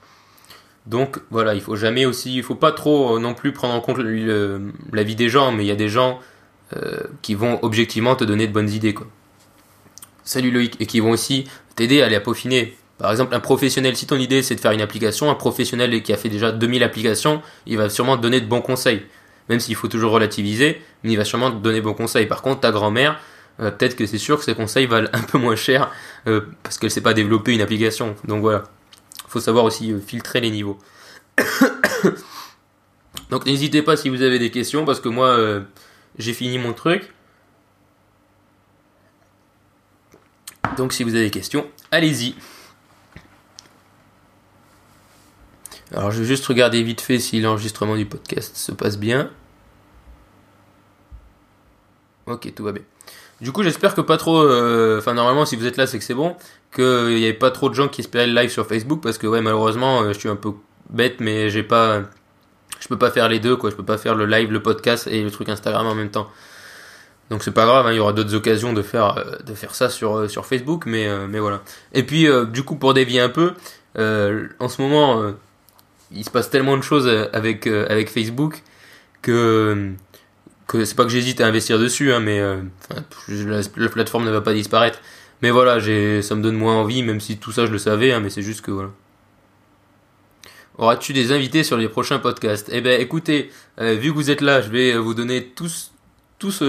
[SPEAKER 1] Donc voilà, il faut jamais aussi, il faut pas trop euh, non plus prendre en compte la vie des gens, mais il y a des gens euh, qui vont objectivement te donner de bonnes idées quoi. Salut Loïc, et qui vont aussi t'aider à les peaufiner. Par exemple, un professionnel, si ton idée c'est de faire une application, un professionnel qui a fait déjà 2000 applications, il va sûrement te donner de bons conseils. Même s'il faut toujours relativiser, mais il va sûrement te donner de bons conseils. Par contre, ta grand-mère, euh, peut-être que c'est sûr que ses conseils valent un peu moins cher euh, parce qu'elle ne sait pas développer une application. Donc voilà, il faut savoir aussi euh, filtrer les niveaux. *coughs* Donc n'hésitez pas si vous avez des questions parce que moi j'ai fini mon truc. Donc si vous avez des questions, allez-y. Alors je vais juste regarder vite fait si l'enregistrement du podcast se passe bien. Ok, tout va bien. Du coup, j'espère que pas trop. Euh, enfin, normalement, si vous êtes là, c'est que c'est bon. Qu'il n'y avait pas trop de gens qui espéraient le live sur Facebook parce que, ouais, malheureusement, euh, je suis un peu bête, mais j'ai pas. Je peux pas faire les deux, quoi. Je peux pas faire le live, le podcast et le truc Instagram en même temps. Donc c'est pas grave, hein, il y aura d'autres occasions de faire euh, de faire ça sur euh, sur Facebook, mais euh, mais voilà. Et puis du coup pour dévier un peu, en ce moment il se passe tellement de choses avec avec Facebook que que c'est pas que j'hésite à investir dessus, hein, mais la, la, plateforme ne va pas disparaître. Mais voilà, j'ai ça me donne moins envie, même si tout ça je le savais, hein, mais c'est juste que voilà. Auras-tu des invités sur les prochains podcasts? Eh ben écoutez, vu que vous êtes là, je vais vous donner tous tous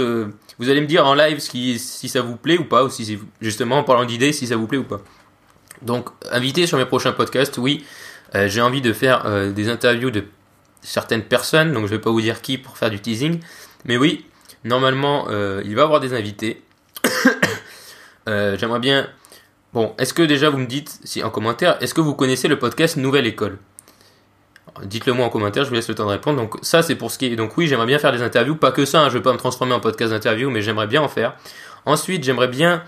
[SPEAKER 1] vous allez me dire en live si ça vous plaît ou pas, ou si justement en parlant d'idées, si ça vous plaît ou pas. Donc, invité sur mes prochains podcasts, oui, euh, j'ai envie de faire euh, des interviews de certaines personnes, donc je vais pas vous dire qui pour faire du teasing, mais oui, normalement, euh, il va y avoir des invités. *coughs* J'aimerais bien. Bon, est-ce que déjà vous me dites, si en commentaire, est-ce que vous connaissez le podcast Nouvelle École? Dites-le moi en commentaire, je vous laisse le temps de répondre. Donc ça c'est pour ce qui est. Donc oui, j'aimerais bien faire des interviews, pas que ça, hein, je vais pas me transformer en podcast d'interview, mais j'aimerais bien en faire. Ensuite, j'aimerais bien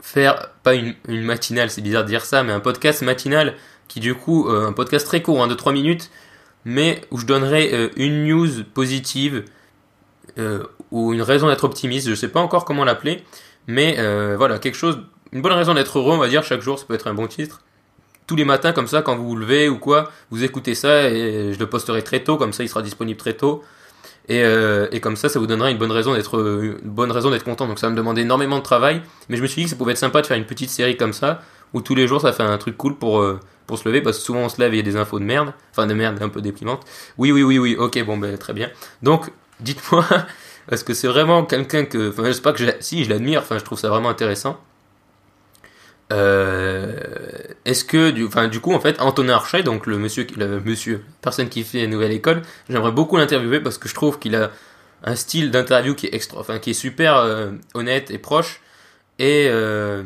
[SPEAKER 1] faire pas une, matinale, c'est bizarre de dire ça, mais un podcast matinal qui du coup euh, un podcast très court, hein, de 3 minutes, mais où je donnerai euh, une news positive euh, ou une raison d'être optimiste. Je sais pas encore comment l'appeler, mais voilà quelque chose, une bonne raison d'être heureux, on va dire chaque jour, ça peut être un bon titre tous les matins comme ça quand vous vous levez ou quoi, vous écoutez ça et je le posterai très tôt, comme ça il sera disponible très tôt. Et, euh, et comme ça, ça vous donnera une bonne raison d'être bonne raison d'être content. Donc ça me demander énormément de travail, mais je me suis dit que ça pouvait être sympa de faire une petite série comme ça où tous les jours ça fait un truc cool pour euh, pour se lever parce que souvent on se lève et il y a des infos de merde, enfin de merde un peu déprimantes. Oui oui oui oui, ok bon ben très bien. Donc *laughs* dites-moi, est-ce que c'est vraiment quelqu'un que, enfin je sais pas que si je l'admire, enfin je trouve ça vraiment intéressant. Euh, est-ce que du, enfin du coup en fait Antonin Archet, donc le monsieur, le monsieur, personne qui fait nouvelle école, j'aimerais beaucoup l'interviewer parce que je trouve qu'il a un style d'interview qui est extra, enfin qui est super euh, honnête et proche et euh,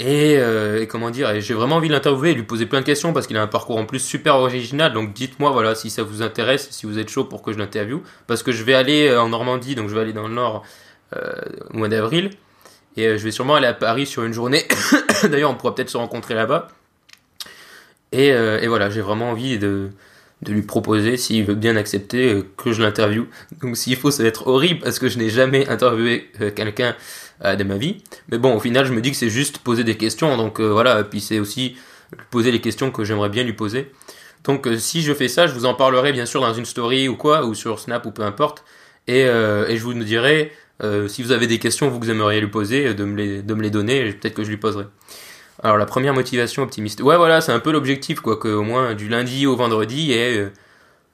[SPEAKER 1] et, euh, et, comment dire, j'ai vraiment envie de l'interviewer et lui poser plein de questions parce qu'il a un parcours en plus super original. Donc dites-moi voilà si ça vous intéresse, si vous êtes chaud pour que je l'interviewe, parce que je vais aller en Normandie, donc je vais aller dans le Nord au mois d'avril et euh, je vais sûrement aller à Paris sur une journée. *coughs* D'ailleurs, on pourra peut-être se rencontrer là-bas. Et, euh, voilà, j'ai vraiment envie de, de lui proposer, s'il veut bien accepter, euh, que je l'interviewe. Donc s'il faut, ça va être horrible parce que je n'ai jamais interviewé quelqu'un de ma vie. Mais bon, au final, je me dis que c'est juste poser des questions. Donc voilà, puis c'est aussi poser les questions que j'aimerais bien lui poser. Donc si je fais ça, je vous en parlerai bien sûr dans une story ou quoi, ou sur Snap ou peu importe. Et, et je vous dirai euh, si vous avez des questions, vous que vous aimeriez lui poser, euh, de me les, de me les donner, peut-être que je lui poserai. Alors la première motivation optimiste. Ouais voilà, c'est un peu l'objectif quoi, que au moins du lundi au vendredi et euh,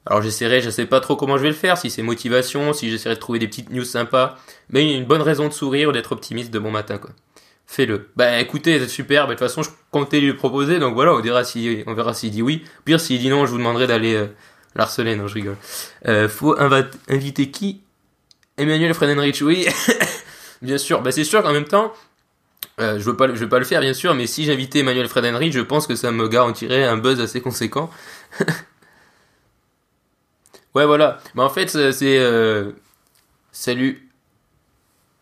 [SPEAKER 1] alors j'essaierai, je sais pas trop comment je vais le faire, si c'est motivation, si j'essaierai de trouver des petites news sympas, mais une bonne raison de sourire ou d'être optimiste de bon matin quoi. Fais-le. Bah écoutez, c'est super, bah, de toute façon je comptais lui proposer, donc voilà, on verra si on verra s'il dit oui. Pire s'il dit non, je vous demanderai d'aller l'harceler, non je rigole. faut inviter qui? Emmanuel Fredenrich, oui, *laughs* bien sûr. Bah, c'est sûr qu'en même temps, euh, je veux pas, veux pas le faire, bien sûr, mais si j'invitais Emmanuel Fredenrich, je pense que ça me garantirait un buzz assez conséquent. *laughs* ouais, voilà. Mais en fait, c'est euh, salut.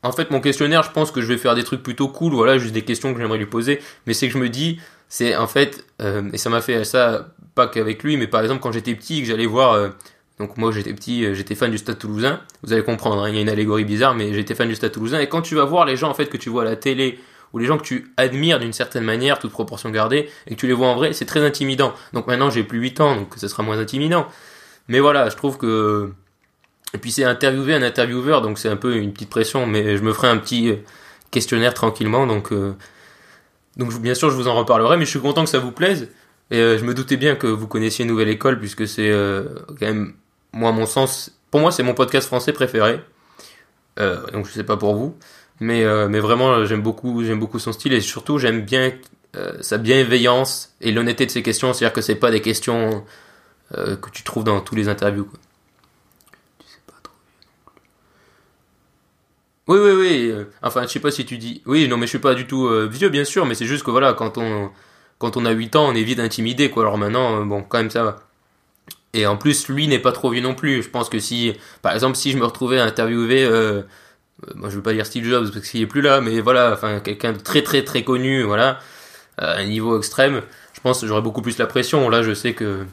[SPEAKER 1] En fait, mon questionnaire, je pense que je vais faire des trucs plutôt cool. Voilà, juste des questions que j'aimerais lui poser. Mais c'est que je me dis, c'est en fait, euh, et ça m'a fait ça pas qu'avec lui, mais par exemple quand j'étais petit, que j'allais voir donc moi j'étais petit, euh, j'étais fan du Stade Toulousain. Vous allez comprendre, hein, il y a une allégorie bizarre, mais j'étais fan du Stade Toulousain. Et quand tu vas voir les gens en fait que tu vois à la télé ou les gens que tu admires d'une certaine manière, toute proportion gardée, et que tu les vois en vrai, c'est très intimidant. Donc maintenant j'ai plus 8 ans, donc ce sera moins intimidant. Mais voilà, je trouve que et puis c'est interviewer un intervieweur, donc c'est un peu une petite pression, mais je me ferai un petit euh, questionnaire tranquillement, donc euh, donc bien sûr je vous en reparlerai, mais je suis content que ça vous plaise. Et je me doutais bien que vous connaissiez Nouvelle École, puisque c'est quand même moi, à mon sens, pour moi, c'est mon podcast français préféré. Euh, donc, je sais pas pour vous, mais euh, mais vraiment, j'aime beaucoup, j'aime beaucoup son style et surtout, j'aime bien euh, sa bienveillance et l'honnêteté de ses questions. C'est-à-dire que c'est pas des questions que tu trouves dans tous les interviews. Quoi. Tu sais pas trop. Oui, oui, oui. Enfin, je sais pas si tu dis. Oui, non, mais je suis pas du tout euh, vieux, bien sûr, mais c'est juste que voilà, quand on quand on a 8 ans, on est vite intimidé, quoi. Alors maintenant, euh, bon, quand même, ça va. Et en plus, lui n'est pas trop vieux non plus. Je pense que si, par exemple, si je me retrouvais à interviewer, euh, euh moi je veux pas dire Steve Jobs parce qu'il est plus là, mais voilà, enfin quelqu'un de très très très connu, voilà, à un niveau extrême, je pense que j'aurais beaucoup plus la pression. Là, je sais que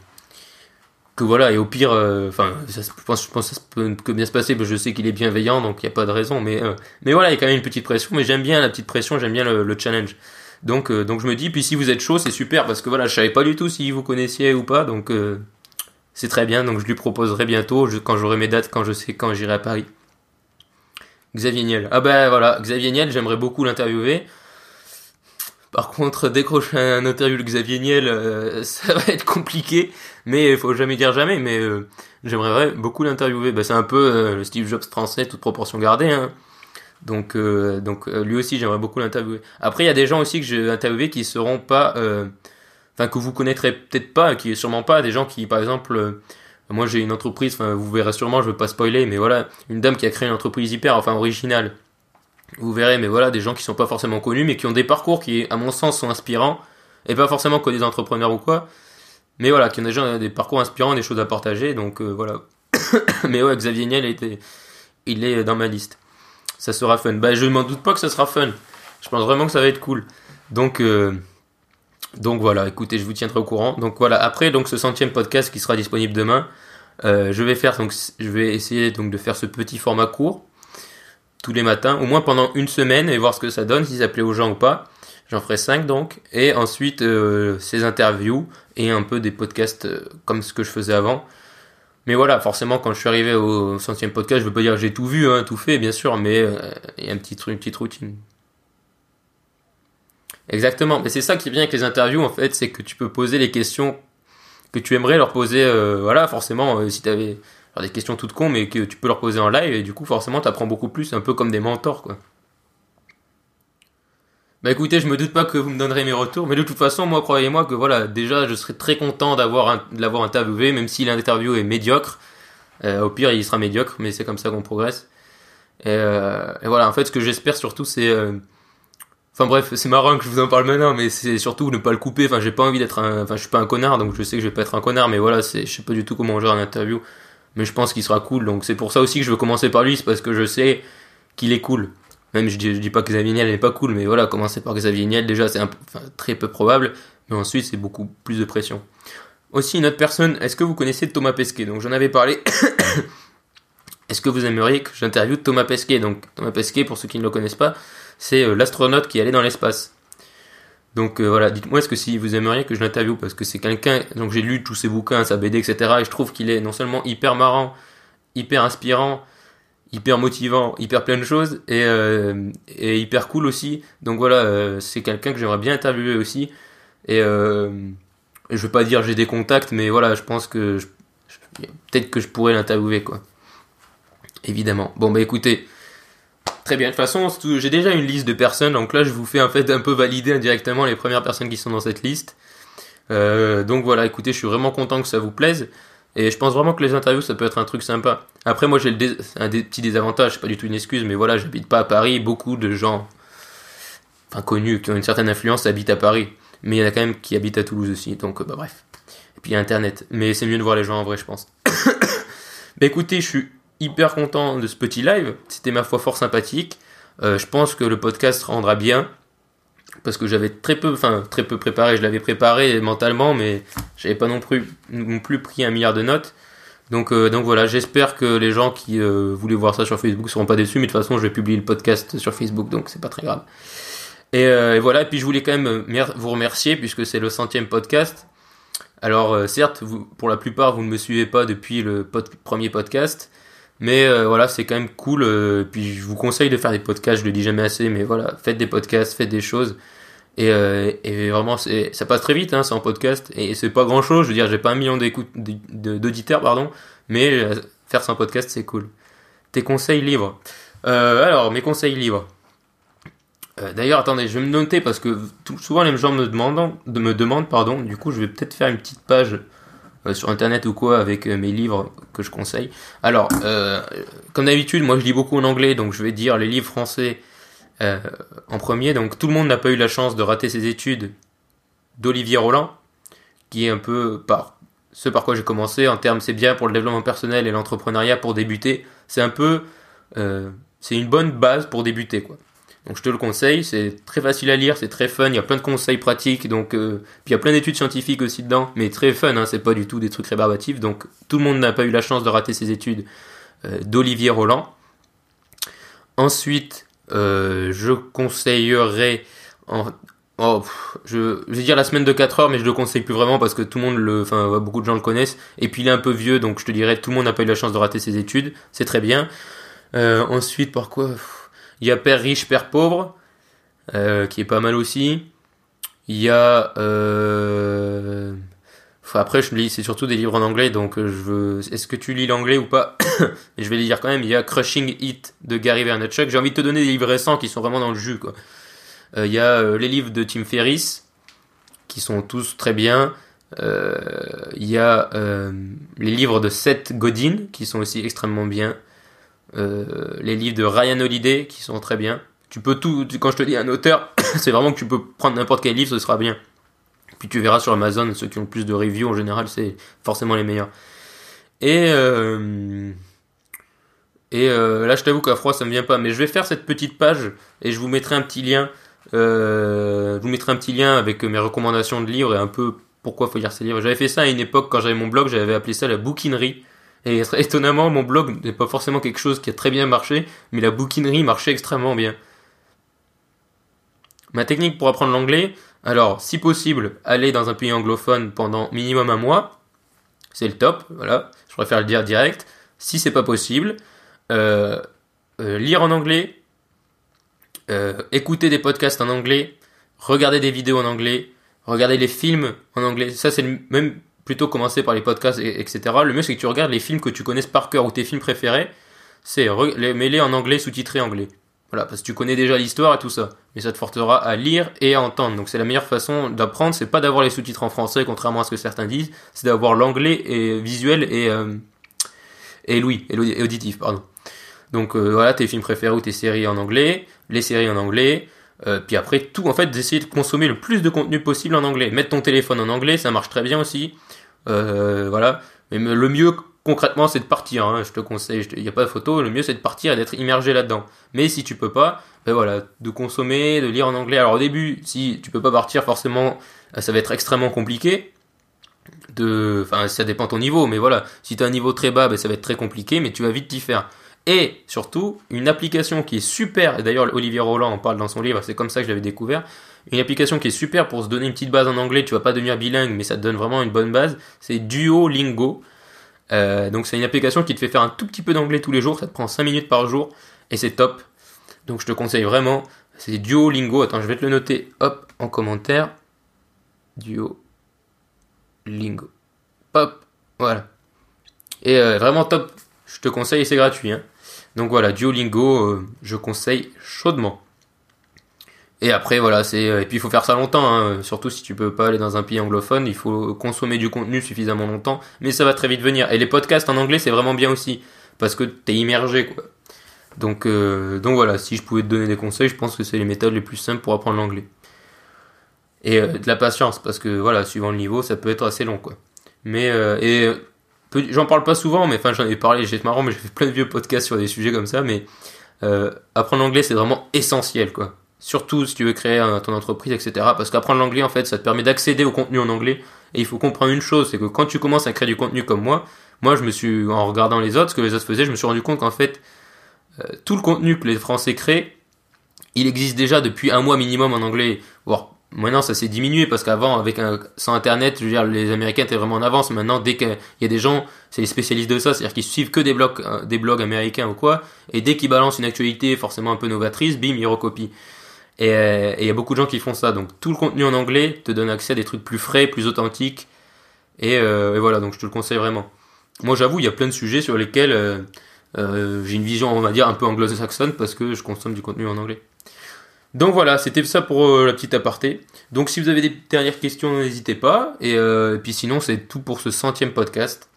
[SPEAKER 1] que voilà, et au pire, euh, enfin, je pense, que ça peut que bien se passer, parce que je sais qu'il est bienveillant, donc il n'y a pas de raison, mais euh, mais voilà, il y a quand même une petite pression, mais j'aime bien la petite pression, j'aime bien le, le challenge. Donc euh, donc je me dis, puis si vous êtes chaud, c'est super, parce que voilà, je savais pas du tout si vous connaissiez ou pas, donc c'est très bien, donc je lui proposerai bientôt, quand j'aurai mes dates, quand je sais quand j'irai à Paris. Xavier Niel. Ah ben voilà, Xavier Niel, j'aimerais beaucoup l'interviewer. Par contre, décrocher un interview de Xavier Niel, euh, ça va être compliqué, mais il faut jamais dire jamais, mais euh, j'aimerais beaucoup l'interviewer. Ben, c'est un peu euh, Steve Jobs français, toute proportion gardée. Hein. Donc, donc lui aussi, j'aimerais beaucoup l'interviewer. Après, il y a des gens aussi que j'ai interviewés qui seront pas enfin que vous connaîtrez peut-être pas, qui est sûrement pas des gens qui, par exemple, euh, moi j'ai une entreprise, enfin vous verrez sûrement, je veux pas spoiler, mais voilà, une dame qui a créé une entreprise hyper, enfin originale. Vous verrez, mais voilà, des gens qui sont pas forcément connus, mais qui ont des parcours qui, à mon sens, sont inspirants, et pas forcément que des entrepreneurs ou quoi, mais voilà, qui ont déjà des parcours inspirants, des choses à partager, donc euh, voilà. *coughs* mais ouais, Xavier Niel était, il est dans ma liste. Ça sera fun. Bah, je m'en doute pas que ça sera fun. Je pense vraiment que ça va être cool. Donc, euh, donc voilà, écoutez, je vous tiendrai au courant. Donc voilà, après donc ce centième podcast qui sera disponible demain, euh, je vais faire donc je vais essayer donc de faire ce petit format court tous les matins, au moins pendant une semaine et voir ce que ça donne, si ça plaît aux gens ou pas. J'en ferai 5 donc. Et ensuite, euh, ces interviews et un peu des podcasts euh, comme ce que je faisais avant. Mais voilà, forcément, quand je suis arrivé au centième podcast, je veux pas dire que j'ai tout vu, hein, tout fait, bien sûr, mais il y a un petit truc, une petite routine. Exactement, mais c'est ça qui bien avec les interviews, en fait, c'est que tu peux poser les questions que tu aimerais leur poser, euh, voilà, forcément, euh, si tu avais des questions toutes cons, mais que tu peux leur poser en live, et du coup, forcément, tu apprends beaucoup plus, un peu comme des mentors, quoi. Bah écoutez, je me doute pas que vous me donnerez mes retours, mais de toute façon, moi, croyez-moi que voilà, déjà, je serais très content d'avoir de l'avoir interviewé, même si l'interview est médiocre. Euh, au pire, il sera médiocre, mais c'est comme ça qu'on progresse. Et, euh, et, voilà, en fait, ce que j'espère surtout, c'est... Enfin bref, c'est marrant que je vous en parle maintenant, mais c'est surtout ne pas le couper. Enfin, j'ai pas envie d'être un... Enfin, je suis pas un connard, donc je sais que je vais pas être un connard, mais voilà, c'est... je sais pas du tout comment gérer une interview. Mais je pense qu'il sera cool, donc c'est pour ça aussi que je veux commencer par lui, c'est parce que je sais qu'il est cool. Même je dis, dis pas que Xavier Niel n'est pas cool, mais voilà, commencer par Xavier Niel, déjà c'est enfin, très peu probable, mais ensuite c'est beaucoup plus de pression. Aussi une autre personne, est-ce que vous connaissez Thomas Pesquet? Donc j'en avais parlé. *coughs* est-ce que vous aimeriez que j'interviewe Thomas Pesquet? Donc Thomas Pesquet, pour ceux qui ne le connaissent pas, c'est euh, l'astronaute qui allé dans l'espace. Donc euh, voilà, dites-moi est-ce que si vous aimeriez que je l'interviewe parce que c'est quelqu'un, donc j'ai lu tous ses bouquins, sa BD, etc. Et je trouve qu'il est non seulement hyper marrant, hyper inspirant, hyper motivant, hyper plein de choses et, euh, hyper cool aussi. Donc voilà, c'est quelqu'un que j'aimerais bien interviewer aussi. Et je veux pas dire j'ai des contacts, mais voilà, je pense que peut-être que je pourrais l'interviewer quoi. Évidemment. Bon bah écoutez, très bien. De toute façon, j'ai déjà une liste de personnes, donc là je vous fais en fait un peu valider indirectement les premières personnes qui sont dans cette liste. Euh, donc voilà, écoutez, je suis vraiment content que ça vous plaise. Et je pense vraiment que les interviews, ça peut être un truc sympa. Après, moi, j'ai un des petits pas du tout une excuse, mais voilà, j'habite pas à Paris. Beaucoup de gens, enfin connus, qui ont une certaine influence, habitent à Paris. Mais il y en a quand même qui habitent à Toulouse aussi, donc bah bref. Et puis Internet. Mais c'est mieux de voir les gens en vrai, je pense. *coughs* bah écoutez, je suis hyper content de ce petit live. C'était ma foi fort sympathique. Euh, je pense que le podcast rendra bien parce que j'avais très peu, enfin très peu préparé. Je l'avais préparé mentalement, mais j'avais pas non plus, pris un milliard de notes. Donc, euh, donc voilà, j'espère que les gens qui euh, voulaient voir ça sur Facebook seront pas déçus. Mais de toute façon, je vais publier le podcast sur Facebook, donc c'est pas très grave. Et, voilà. Et puis je voulais quand même vous remercier puisque c'est le centième podcast. Alors certes, pour la plupart, vous ne me suivez pas depuis le premier podcast. Mais voilà, c'est quand même cool. puis je vous conseille de faire des podcasts, je le dis jamais assez, mais voilà, faites des podcasts, faites des choses. Et, euh, et vraiment, ça passe très vite, hein, c'est en podcast, et c'est pas grand chose. Je veux dire, j'ai pas un million d'auditeurs, pardon, mais euh, faire en podcast, c'est cool. Tes conseils livres. Euh, alors, mes conseils livres. Euh, D'ailleurs, attendez, je vais me noter parce que souvent les gens me demandent, me demandent, pardon. Du coup, je vais peut-être faire une petite page euh, sur internet ou quoi avec mes livres que je conseille. Alors, comme d'habitude, moi je lis beaucoup en anglais, donc je vais dire les livres français euh, en premier. Donc tout le monde n'a pas eu la chance de rater ses études d'Olivier Roland, qui est un peu par ce par quoi j'ai commencé. En termes, c'est bien pour le développement personnel et l'entrepreneuriat pour débuter. C'est un peu, euh, c'est une bonne base pour débuter quoi. Donc je te le conseille, c'est très facile à lire, c'est très fun, il y a plein de conseils pratiques, donc euh, puis il y a plein d'études scientifiques aussi dedans, mais très fun, hein, c'est pas du tout des trucs rébarbatifs, donc tout le monde n'a pas eu la chance de rater ses études euh, d'Olivier Roland. Ensuite, euh, je conseillerais en, oh, je, je, vais dire la semaine de 4 heures, mais je le conseille plus vraiment parce que tout le monde le, enfin, beaucoup de gens le connaissent. Et puis il est un peu vieux, donc je te dirais, tout le monde n'a pas eu la chance de rater ses études. C'est très bien. Euh, ensuite, par quoi Il y a Père riche, Père pauvre, euh, qui est pas mal aussi. Il y a, euh, après, je lis, c'est surtout des livres en anglais, donc euh, je veux. Est-ce que tu lis l'anglais ou pas? *coughs* Je vais les lire quand même. Il y a Crushing It de Gary Vaynerchuk. J'ai envie de te donner des livres récents qui sont vraiment dans le jus, il y a les livres de Tim Ferriss qui sont tous très bien. Il y a les livres de Seth Godin qui sont aussi extrêmement bien. Les livres de Ryan Holiday qui sont très bien. Tu peux tout. Quand je te dis un auteur, *coughs* c'est vraiment que tu peux prendre n'importe quel livre, ce sera bien. Puis tu verras sur Amazon, ceux qui ont le plus de reviews en général, c'est forcément les meilleurs. Et euh, et euh, là, je t'avoue qu'à froid, ça me vient pas, mais je vais faire cette petite page et je vous mettrai un petit lien. Euh, je vous mettrai un petit lien avec mes recommandations de livres et un peu pourquoi faut lire ces livres. J'avais fait ça à une époque quand j'avais mon blog, j'avais appelé ça la bouquinerie. Et *laughs* étonnamment, mon blog n'est pas forcément quelque chose qui a très bien marché, mais la bouquinerie marchait extrêmement bien. Ma technique pour apprendre l'anglais, alors si possible, aller dans un pays anglophone pendant minimum un mois, c'est le top, voilà, je préfère le dire direct. Si c'est pas possible, euh, euh, lire en anglais, euh, écouter des podcasts en anglais, regarder des vidéos en anglais, regarder les films en anglais. Ça, c'est même plutôt commencer par les podcasts, etc. Le mieux, c'est que tu regardes les films que tu connaisses par cœur ou tes films préférés. C'est mêler en anglais, sous-titré anglais. Voilà, parce que tu connais déjà l'histoire et tout ça. Mais ça te forcera à lire et à entendre. Donc c'est la meilleure façon d'apprendre, c'est pas d'avoir les sous-titres en français, contrairement à ce que certains disent, c'est d'avoir l'anglais et visuel et, euh, et oui, et auditif, pardon. Donc euh, voilà, tes films préférés ou tes séries en anglais, les séries en anglais, euh, puis après tout, en fait, d'essayer de consommer le plus de contenu possible en anglais. Mettre ton téléphone en anglais, ça marche très bien aussi. Euh, voilà. Mais le mieux concrètement, c'est de partir. Hein. Je te conseille, il n'y a pas de photo. Le mieux, c'est de partir et d'être immergé là-dedans. Mais si tu peux pas, ben voilà, de consommer, de lire en anglais. Alors au début, si tu peux pas partir, forcément, ça va être extrêmement compliqué. De, enfin, ça dépend ton niveau, mais voilà, si tu as un niveau très bas, ben, ça va être très compliqué, mais tu vas vite t'y faire. Et surtout, une application qui est super, et d'ailleurs Olivier Roland en parle dans son livre, c'est comme ça que je l'avais découvert, une application qui est super pour se donner une petite base en anglais, tu vas pas devenir bilingue, mais ça te donne vraiment une bonne base, c'est Duolingo. Euh, donc c'est une application qui te fait faire un tout petit peu d'anglais tous les jours, ça te prend 5 minutes par jour, et c'est top. Donc je te conseille vraiment, c'est Duolingo, attends je vais te le noter, hop, en commentaire. Duolingo. Hop, voilà. Et euh, vraiment top, je te conseille, c'est gratuit. Hein. Donc voilà, Duolingo, euh, je conseille chaudement. Et après voilà, c'est euh, et puis il faut faire ça longtemps, hein. surtout si tu peux pas aller dans un pays anglophone, il faut consommer du contenu suffisamment longtemps, mais ça va très vite venir. Et les podcasts en anglais c'est vraiment bien aussi parce que t'es immergé quoi. Donc euh, voilà, si je pouvais te donner des conseils, je pense que c'est les méthodes les plus simples pour apprendre l'anglais. Et de la patience parce que voilà, suivant le niveau, ça peut être assez long quoi. Mais et j'en parle pas souvent, mais enfin j'en ai parlé, j'ai marrant, mais j'ai fait plein de vieux podcasts sur des sujets comme ça, mais euh, apprendre l'anglais c'est vraiment essentiel quoi. Surtout si tu veux créer ton entreprise, etc. Parce qu'apprendre l'anglais en fait ça te permet d'accéder au contenu en anglais. Et il faut comprendre une chose, c'est que quand tu commences à créer du contenu comme moi, moi je me suis, en regardant les autres, ce que les autres faisaient, je me suis rendu compte qu'en fait euh, tout le contenu que les Français créent, il existe déjà depuis un mois minimum en anglais, voire Maintenant, ça s'est diminué parce qu'avant, avec un, sans Internet, les Américains étaient vraiment en avance. Maintenant, dès qu'il y a des gens, c'est les spécialistes de ça, c'est-à-dire qu'ils suivent que des blogs, euh, des blogs américains ou quoi, et dès qu'ils balancent une actualité forcément un peu novatrice, bim, ils recopient. Euh, et il y a beaucoup de gens qui font ça. Donc, tout le contenu en anglais te donne accès à des trucs plus frais, plus authentiques. Et, euh, et voilà, donc je te le conseille vraiment. Moi, j'avoue, il y a plein de sujets sur lesquels j'ai une vision, on va dire, un peu anglo-saxonne parce que je consomme du contenu en anglais. Donc voilà, c'était ça pour euh, la petite aparté. Donc si vous avez des dernières questions, n'hésitez pas. Et, euh, puis sinon, c'est tout pour ce centième podcast.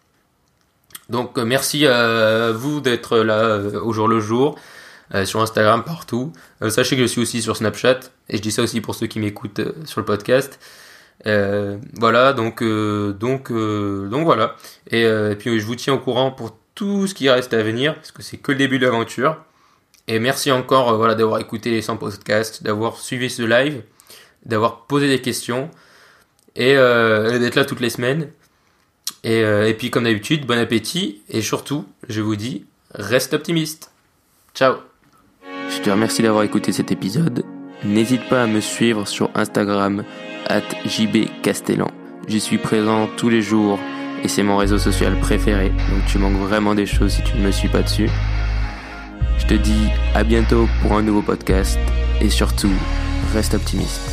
[SPEAKER 1] Donc euh, merci à vous d'être là au jour le jour, sur Instagram, partout. sachez que je suis aussi sur Snapchat, et je dis ça aussi pour ceux qui m'écoutent sur le podcast. voilà, donc donc donc voilà. Et, et, puis je vous tiens au courant pour tout ce qui reste à venir, parce que c'est que le début de l'aventure. Et merci encore euh, voilà, d'avoir écouté les 100 podcasts, d'avoir suivi ce live, d'avoir posé des questions et euh, d'être là toutes les semaines. Et, euh, et puis comme d'habitude, bon appétit et surtout, je vous dis, reste optimiste. Ciao Je te remercie d'avoir écouté cet épisode. N'hésite pas à me suivre sur Instagram at jbcastellan. J'y suis présent tous les jours et c'est mon réseau social préféré. Donc tu manques vraiment des choses si tu ne me suis pas dessus. Je te dis à bientôt pour un nouveau podcast et surtout, reste optimiste.